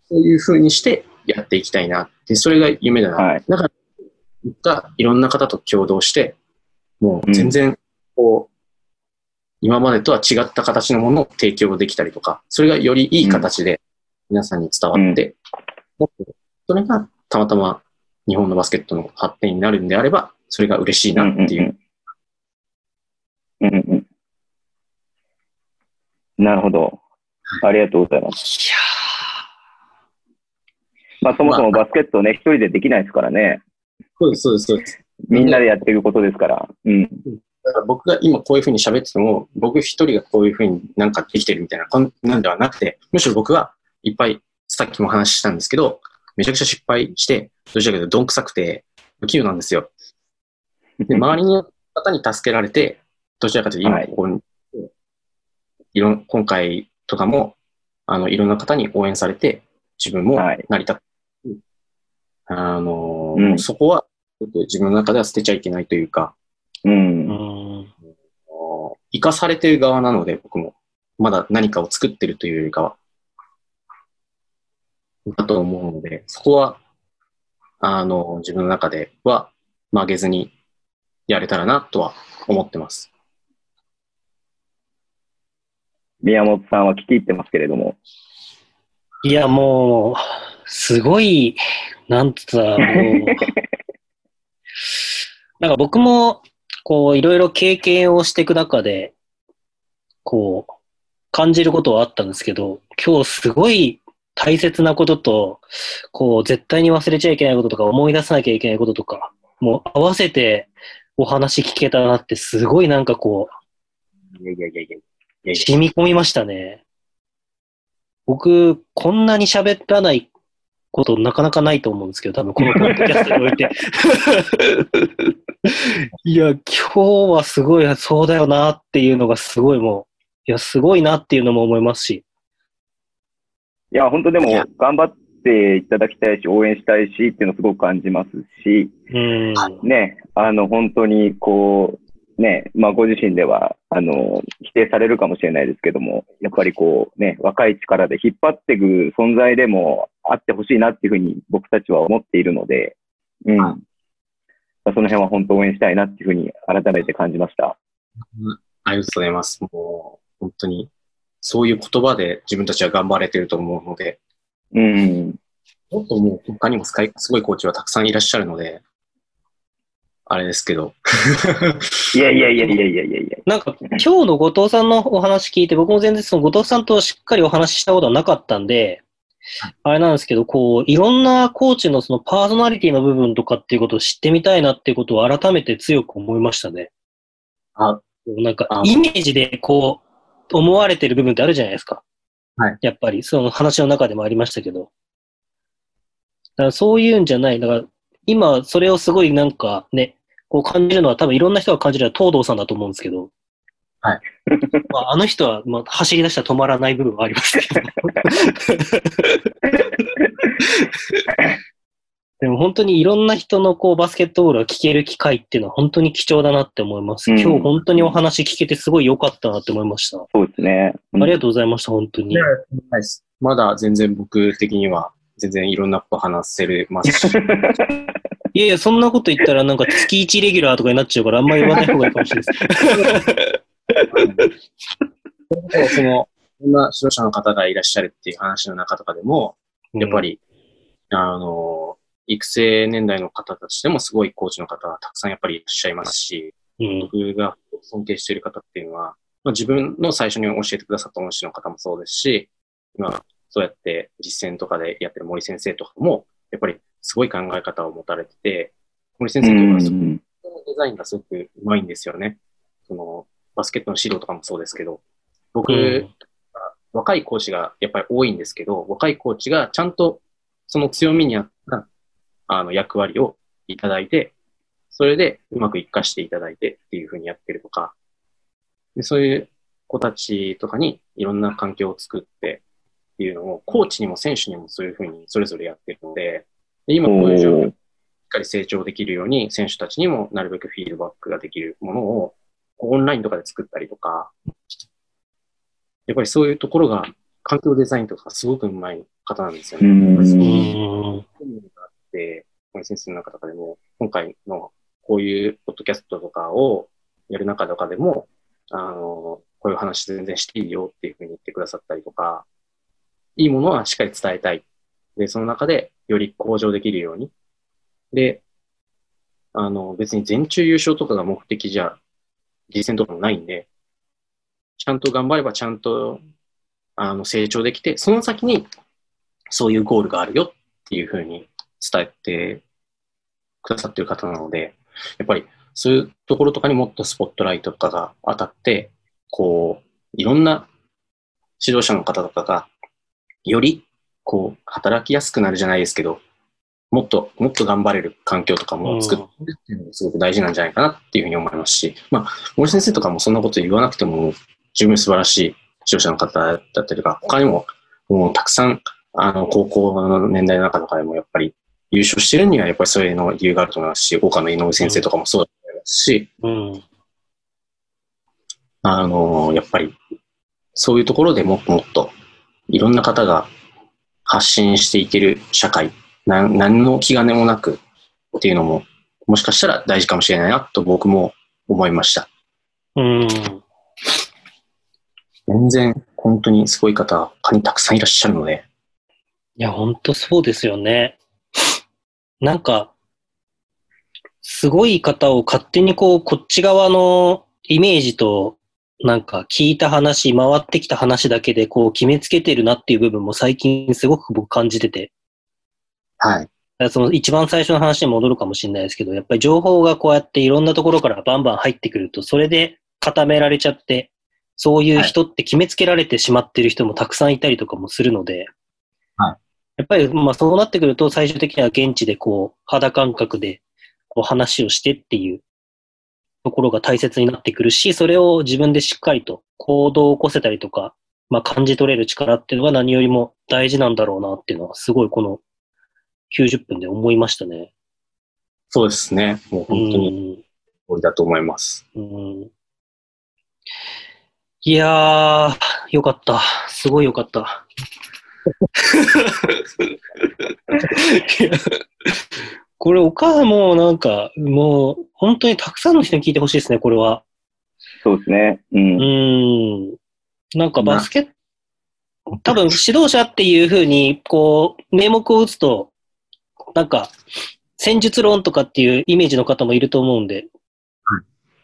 Speaker 4: そういう風にしてやっていきたいなって、それが夢だな。
Speaker 2: はい
Speaker 4: だから、いろんな方と共同して、もう全然、こう、今までとは違った形のものを提供できたりとか、それがよりいい形で皆さんに伝わって、もっとそれがたまたま日本のバスケットの発展になるんであれば、それが嬉しいなっていう。
Speaker 2: うんうんうん。なるほど。ありがとうございます。
Speaker 3: いや
Speaker 2: まあそもそもバスケットね、一人でできないですからね。
Speaker 4: そうです、そうです、そうです。
Speaker 2: みんなでやっていくことですから。うん。
Speaker 4: だから僕が今こういうふうに喋ってても、僕一人がこういうふうになんかできてるみたいなこんなんではなくて、むしろ僕はいっぱい、さっきも話したんですけど、めちゃくちゃ失敗して、どちらかというとどんくさくて、不器用なんですよ。で、周りの方に助けられて、どちらかというと今
Speaker 2: はい
Speaker 4: ここに、いろん、今回とかも、あの、いろんな方に応援されて、自分も
Speaker 2: はい
Speaker 4: なりたく、あの、
Speaker 2: うん
Speaker 4: そこは、ちょっと自分の中では捨てちゃいけないというか、
Speaker 2: う。
Speaker 3: うんん。
Speaker 4: 生かされてる側なので、僕も。まだ何かを作ってるというよりかは。だと思うので、そこは、あの、自分の中では曲げずにやれたらなとは思ってます。
Speaker 2: 宮本さんは聞き入ってますけれども。
Speaker 3: いや、もう、すごい、なんつったら、もう、なんか僕も、こう、いろいろ経験をしていく中で、こう、感じることはあったんですけど、今日すごい大切なことと、こう、絶対に忘れちゃいけないこととか、思い出さなきゃいけないこととか、もう合わせてお話聞けたなって、すごいなんかこう、
Speaker 4: いやいやいやいや
Speaker 3: 染み込みましたね。僕、こんなに喋らないことなかなかないと思うんですけど、多分このポッドキャストにおいて。いや、今日はすごい、そうだよなっていうのがすごいもう、いや、すごいなっていうのも思いますし。
Speaker 2: いや、本当でも頑張っていただきたいし、応援したいしっていうのをすごく感じますし、
Speaker 3: うん。
Speaker 2: ね、あの、本当にこう、ね、まあご自身では、あの、否定されるかもしれないですけども、やっぱりこう、ね、若い力で引っ張っていく存在でもあってほしいなっていうふうに僕たちは思っているので、うん。
Speaker 4: はい
Speaker 2: まあその辺は本当応援したいなっていうふうに改めて感じました。
Speaker 4: ありがとうございます。もう、本当に、そういう言葉で自分たちは頑張れてると思うので、
Speaker 2: うん。
Speaker 4: もっともう他にもすごいコーチはたくさんいらっしゃるので、あれですけど。
Speaker 2: いやいやいやいやいやいやいや。
Speaker 3: なんか、今日の後藤さんのお話聞いて、僕も全然その後藤さんとしっかりお話ししたことはなかったんで、あれなんですけど、こう、いろんなコーチのそのパーソナリティの部分とかっていうことを知ってみたいなっていうことを改めて強く思いましたね。
Speaker 4: あ、
Speaker 3: なんか
Speaker 4: あ、
Speaker 3: イメージでこう、思われてる部分ってあるじゃないですか。
Speaker 4: はい。
Speaker 3: やっぱり、その話の中でもありましたけど。だからそういうんじゃない。だから、今、それをすごいなんかね、こう感じるのは多分いろんな人が感じるのは東堂さんだと思うんですけど。
Speaker 4: はい。
Speaker 3: まあ、あの人は、まあ、走り出したら止まらない部分はありますけど。でも本当にいろんな人のこうバスケットボールが聞ける機会っていうのは本当に貴重だなって思います。
Speaker 2: うん
Speaker 3: 今日本当にお話聞けてすごい良かったなって思いました。
Speaker 2: そうですね。うん
Speaker 3: ありがとうございました、本当に。
Speaker 4: まだ全然僕的には、全然いろんなこと話せれますし。
Speaker 3: いやいや、そんなこと言ったらなんか月1レギュラーとかになっちゃうからあんまり言わない方がいいかもしれないです。
Speaker 4: その、いろんな指導者の方がいらっしゃるっていう話の中とかでも、やっぱり、あの、育成年代の方たちでもすごいコーチの方がたくさんやっぱりいらっしゃいますし、
Speaker 3: うん、
Speaker 4: 僕が尊敬している方っていうのは、まあ、自分の最初に教えてくださった恩師の方もそうですし、今、そうやって実践とかでやってる森先生とかも、やっぱりすごい考え方を持たれてて、森先生というのはその
Speaker 2: うん
Speaker 4: デザインがすごくうまいんですよね。その、バスケットの指導とかもそうですけど、僕、
Speaker 3: うん。
Speaker 4: 若いコーチがやっぱり多いんですけど、若いコーチがちゃんとその強みに合ったあの役割をいただいて、それでうまく活かしていただいてっていうふうにやってるとか、でそういう子たちとかにいろんな環境を作ってっていうのを、コーチにも選手にもそういうふうにそれぞれやってるので、で今こういう状況しっかり成長できるように、選手たちにもなるべくフィードバックができるものを、オンラインとかで作ったりとか、やっぱりそういうところが、環境デザインとかすごくうまい方なんですよね。そう
Speaker 3: う
Speaker 4: いうがあって、森先生の中とかでも、今回のこういうポッドキャストとかをやる中とかでも、あの、こういう話全然していいよっていうふうに言ってくださったりとか、いいものはしっかり伝えたい。で、その中でより向上できるように。で、あの、別に全中優勝とかが目的じゃ、実践とかもないんで、ちゃんと頑張ればちゃんと、あの、成長できて、その先に、そういうゴールがあるよっていうふうに伝えてくださってる方なので、やっぱりそういうところとかにもっとスポットライトとかが当たって、こう、いろんな指導者の方とかが、より、こう、働きやすくなるじゃないですけど、もっと、もっと頑張れる環境とかも作っていくっていうのがすごく大事なんじゃないかなっていうふうに思いますし、まあ、森先生とかもそんなこと言わなくても、十分素晴らしい指導者の方だったりとか、他にも、もうたくさん、あの、高校の年代の中とかでもやっぱり優勝してるにはやっぱりそういうの理由があると思いますし、岡野井上先生とかもそうだと思いますし、
Speaker 3: うん。
Speaker 4: あの、やっぱりそういうところでもっともっといろんな方が発信していける社会、なん何の気兼ねもなくっていうのも、もしかしたら大事かもしれないなと僕も思いました。
Speaker 3: うん。
Speaker 4: 全然本当にすごい方、他にたくさんいらっしゃるので、
Speaker 3: いや、ほんとそうですよね。なんか、すごい方を勝手にこう、こっち側のイメージと、なんか聞いた話、回ってきた話だけでこう決めつけてるなっていう部分も最近すごく僕感じてて。
Speaker 4: はい。
Speaker 3: その一番最初の話に戻るかもしれないですけど、やっぱり情報がこうやっていろんなところからバンバン入ってくると、それで固められちゃって、そういう人って決めつけられてしまってる人もたくさんいたりとかもするので、
Speaker 4: はい
Speaker 3: やっぱりまあそうなってくると最終的には現地でこう肌感覚でこう話をしてっていうところが大切になってくるし、それを自分でしっかりと行動を起こせたりとか、まあ感じ取れる力っていうのが何よりも大事なんだろうなっていうのはすごいこの90分で思いましたね。
Speaker 4: そうですね。もう本当に
Speaker 3: に。
Speaker 4: 通りだと思います。
Speaker 3: うんいやー、よかった。すごいよかった。これ、お母もうなんか、もう、本当にたくさんの人に聞いてほしいですね、これは。
Speaker 2: そうですね。う。
Speaker 3: うんん。なんかバスケット、多分指導者っていうふうに、こう、名目を打つと、なんか、戦術論とかっていうイメージの方もいると思うんで、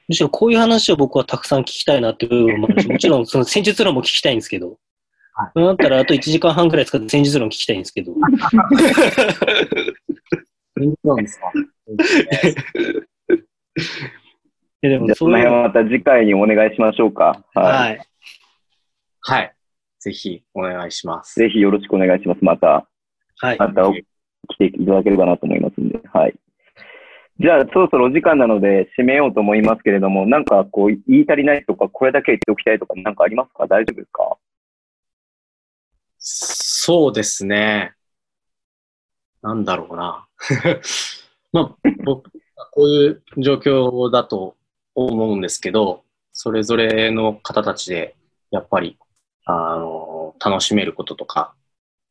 Speaker 3: むしろこういう話を僕はたくさん聞きたいなっていう部分もあるし、もちろんその戦術論も聞きたいんですけど、だったらあと1時間半くらい使って戦術論聞きたいんですけど。
Speaker 4: 戦術論ですか
Speaker 3: ででも
Speaker 2: じゃあ、その辺はまた次回にお願いしましょうか。はい。
Speaker 3: はい。
Speaker 4: はい。ぜひお願いします。
Speaker 2: ぜひよろしくお願いします。また、
Speaker 3: はい。
Speaker 2: また来ていただければなと思いますんで。はい。じゃあ、そろそろお時間なので締めようと思いますけれども、なんかこう、言い足りないとか、これだけ言っておきたいとか、なんかありますか？大丈夫ですか？
Speaker 4: そうですね。なんだろうな。まあ、僕、こういう状況だと思うんですけど、それぞれの方たちで、やっぱり、あの、楽しめることとか、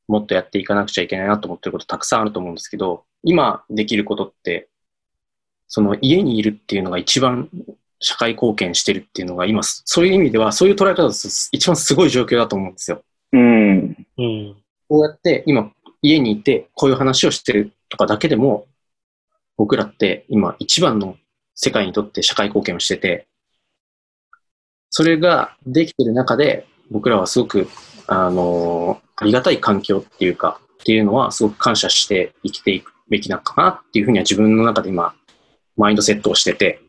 Speaker 4: もっとやっていかなくちゃいけないなと思ってることたくさんあると思うんですけど、今できることって、その家にいるっていうのが一番社会貢献してるっていうのが今、そういう意味では、そういう捉え方だと一番すごい状況だと思うんですよ。
Speaker 2: うん。
Speaker 3: うん。
Speaker 4: こうやって今家にいてこういう話をしてるとかだけでも僕らって今一番の世界にとって社会貢献をしててそれができてる中で僕らはすごくあのありがたい環境っていうかっていうのはすごく感謝して生きていくべきなのかなっていうふうには自分の中で今マインドセットをしてて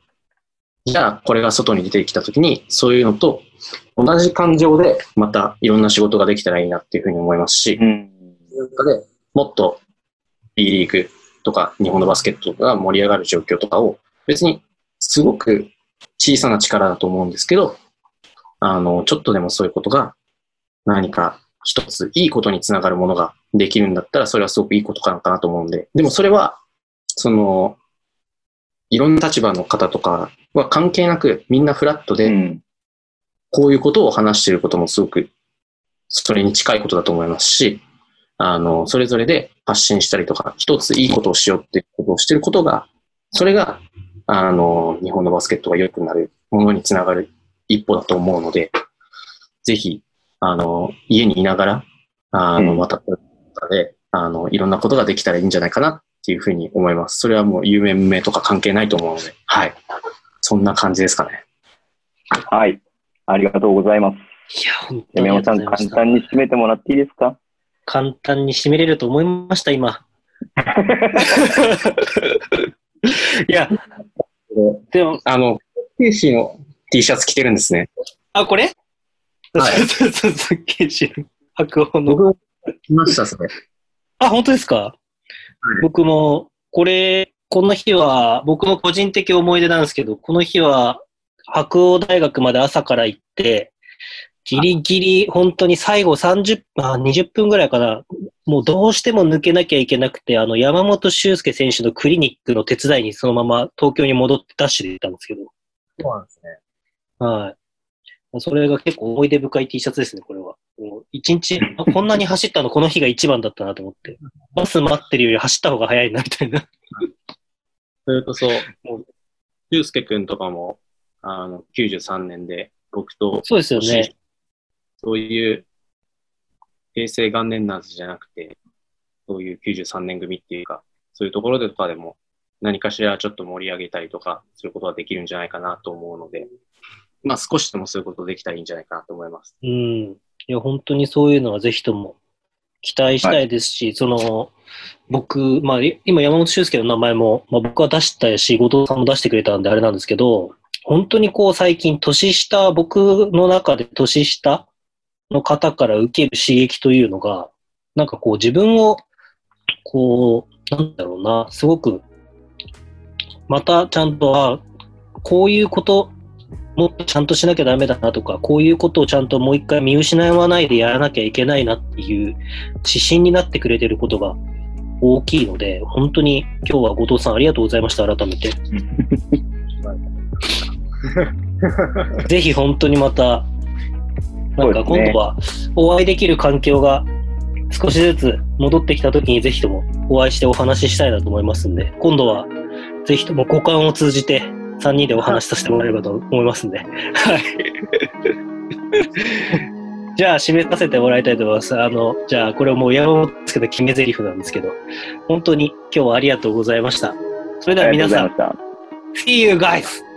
Speaker 4: じゃあこれが外に出てきた時にそういうのと同じ感情でまたいろんな仕事ができたらいいなっていうふうに思いますし、
Speaker 2: うん。
Speaker 4: 中でもっと B リーグとか日本のバスケットが盛り上がる状況とかを別にすごく小さな力だと思うんですけど、あの、ちょっとでもそういうことが何か一ついいことにつながるものができるんだったらそれはすごくいいことかなかなと思うんで、でもそれは、その、いろんな立場の方とかは関係なくみんなフラットで、
Speaker 2: うん。
Speaker 4: こういうことを話していることもすごく、それに近いことだと思いますし、あの、それぞれで発信したりとか、一ついいことをしようっていうことをしていることが、それが、あの、日本のバスケットが良くなるものにつながる一歩だと思うので、ぜひ、あの、家にいながら、あの、
Speaker 2: うん
Speaker 4: また、で、あの、いろんなことができたらいいんじゃないかなっていうふうに思います。それはもう有名無名とか関係ないと思うので、はい。そんな感じですかね。
Speaker 2: はい。ありがとうございます。
Speaker 3: いや、本当にあり
Speaker 2: エメオさん、簡。単に締めてもらっていいですか？
Speaker 3: 簡単に締めれると思いました、今。いや、でも、
Speaker 4: あの、ケイシーの T シャツ着てるんですね。
Speaker 3: あ、これ？
Speaker 4: はい
Speaker 3: そうそうそう、ケイシの白鵬の。
Speaker 4: 僕も来ました、それ。
Speaker 3: あ、本当ですか、僕も、これ、この日は、僕の個人的思い出なんですけど、この日は、白鴎大学まで朝から行って、ギリギリ、本当に最後30、あ、20分ぐらいかな。もうどうしても抜けなきゃいけなくて、あの、山本修介選手のクリニックの手伝いにそのまま東京に戻ってダッシュで行ったんですけど、
Speaker 4: そうなんですね。
Speaker 3: はい。それが結構思い出深い T シャツですね、これは。もう一日、あこんなに走ったのこの日が一番だったなと思って。バス待ってるより走った方が早いな、みたいな。
Speaker 4: それこそ、もう、ゆうすけくんとかも、あの、93年で、僕と、
Speaker 3: そうですよね。
Speaker 4: そういう、平成元年なんじゃなくて、そういう93年組っていうか、そういうところでとかでも、何かしらちょっと盛り上げたりとか、することができるんじゃないかなと思うので、まあ少しでもそういうことできたらいいんじゃないかなと思います。
Speaker 3: うん。いや、本当にそういうのはぜひとも期待したいですし、その、僕、まあ、い今山本修介の名前も、まあ、僕は出したし、後藤さんも出してくれたんであれなんですけど、本当にこう最近年下、僕の中で年下の方から受ける刺激というのが、なんかこう自分を、こう、なんだろうな、すごく、またちゃんと、あこういうこと、もっとちゃんとしなきゃダメだなとか、こういうことをちゃんともう一回見失わないでやらなきゃいけないなっていう指針になってくれてることが大きいので、本当に今日は後藤さんありがとうございました、改めて。ぜひ本当にまた、なんか今度はお会いできる環境が少しずつ戻ってきた時にぜひともお会いしてお話ししたいなと思いますんで、今度はぜひとも五感を通じて3人でお話しさせてもらえればと思いますんで。はい。じゃあ、締めさせてもらいたいと思います。あの、じゃあ、これはもう山本ですけど、決め台詞なんですけど、本当に今日はありがとうございました。それでは皆さん。See you guys!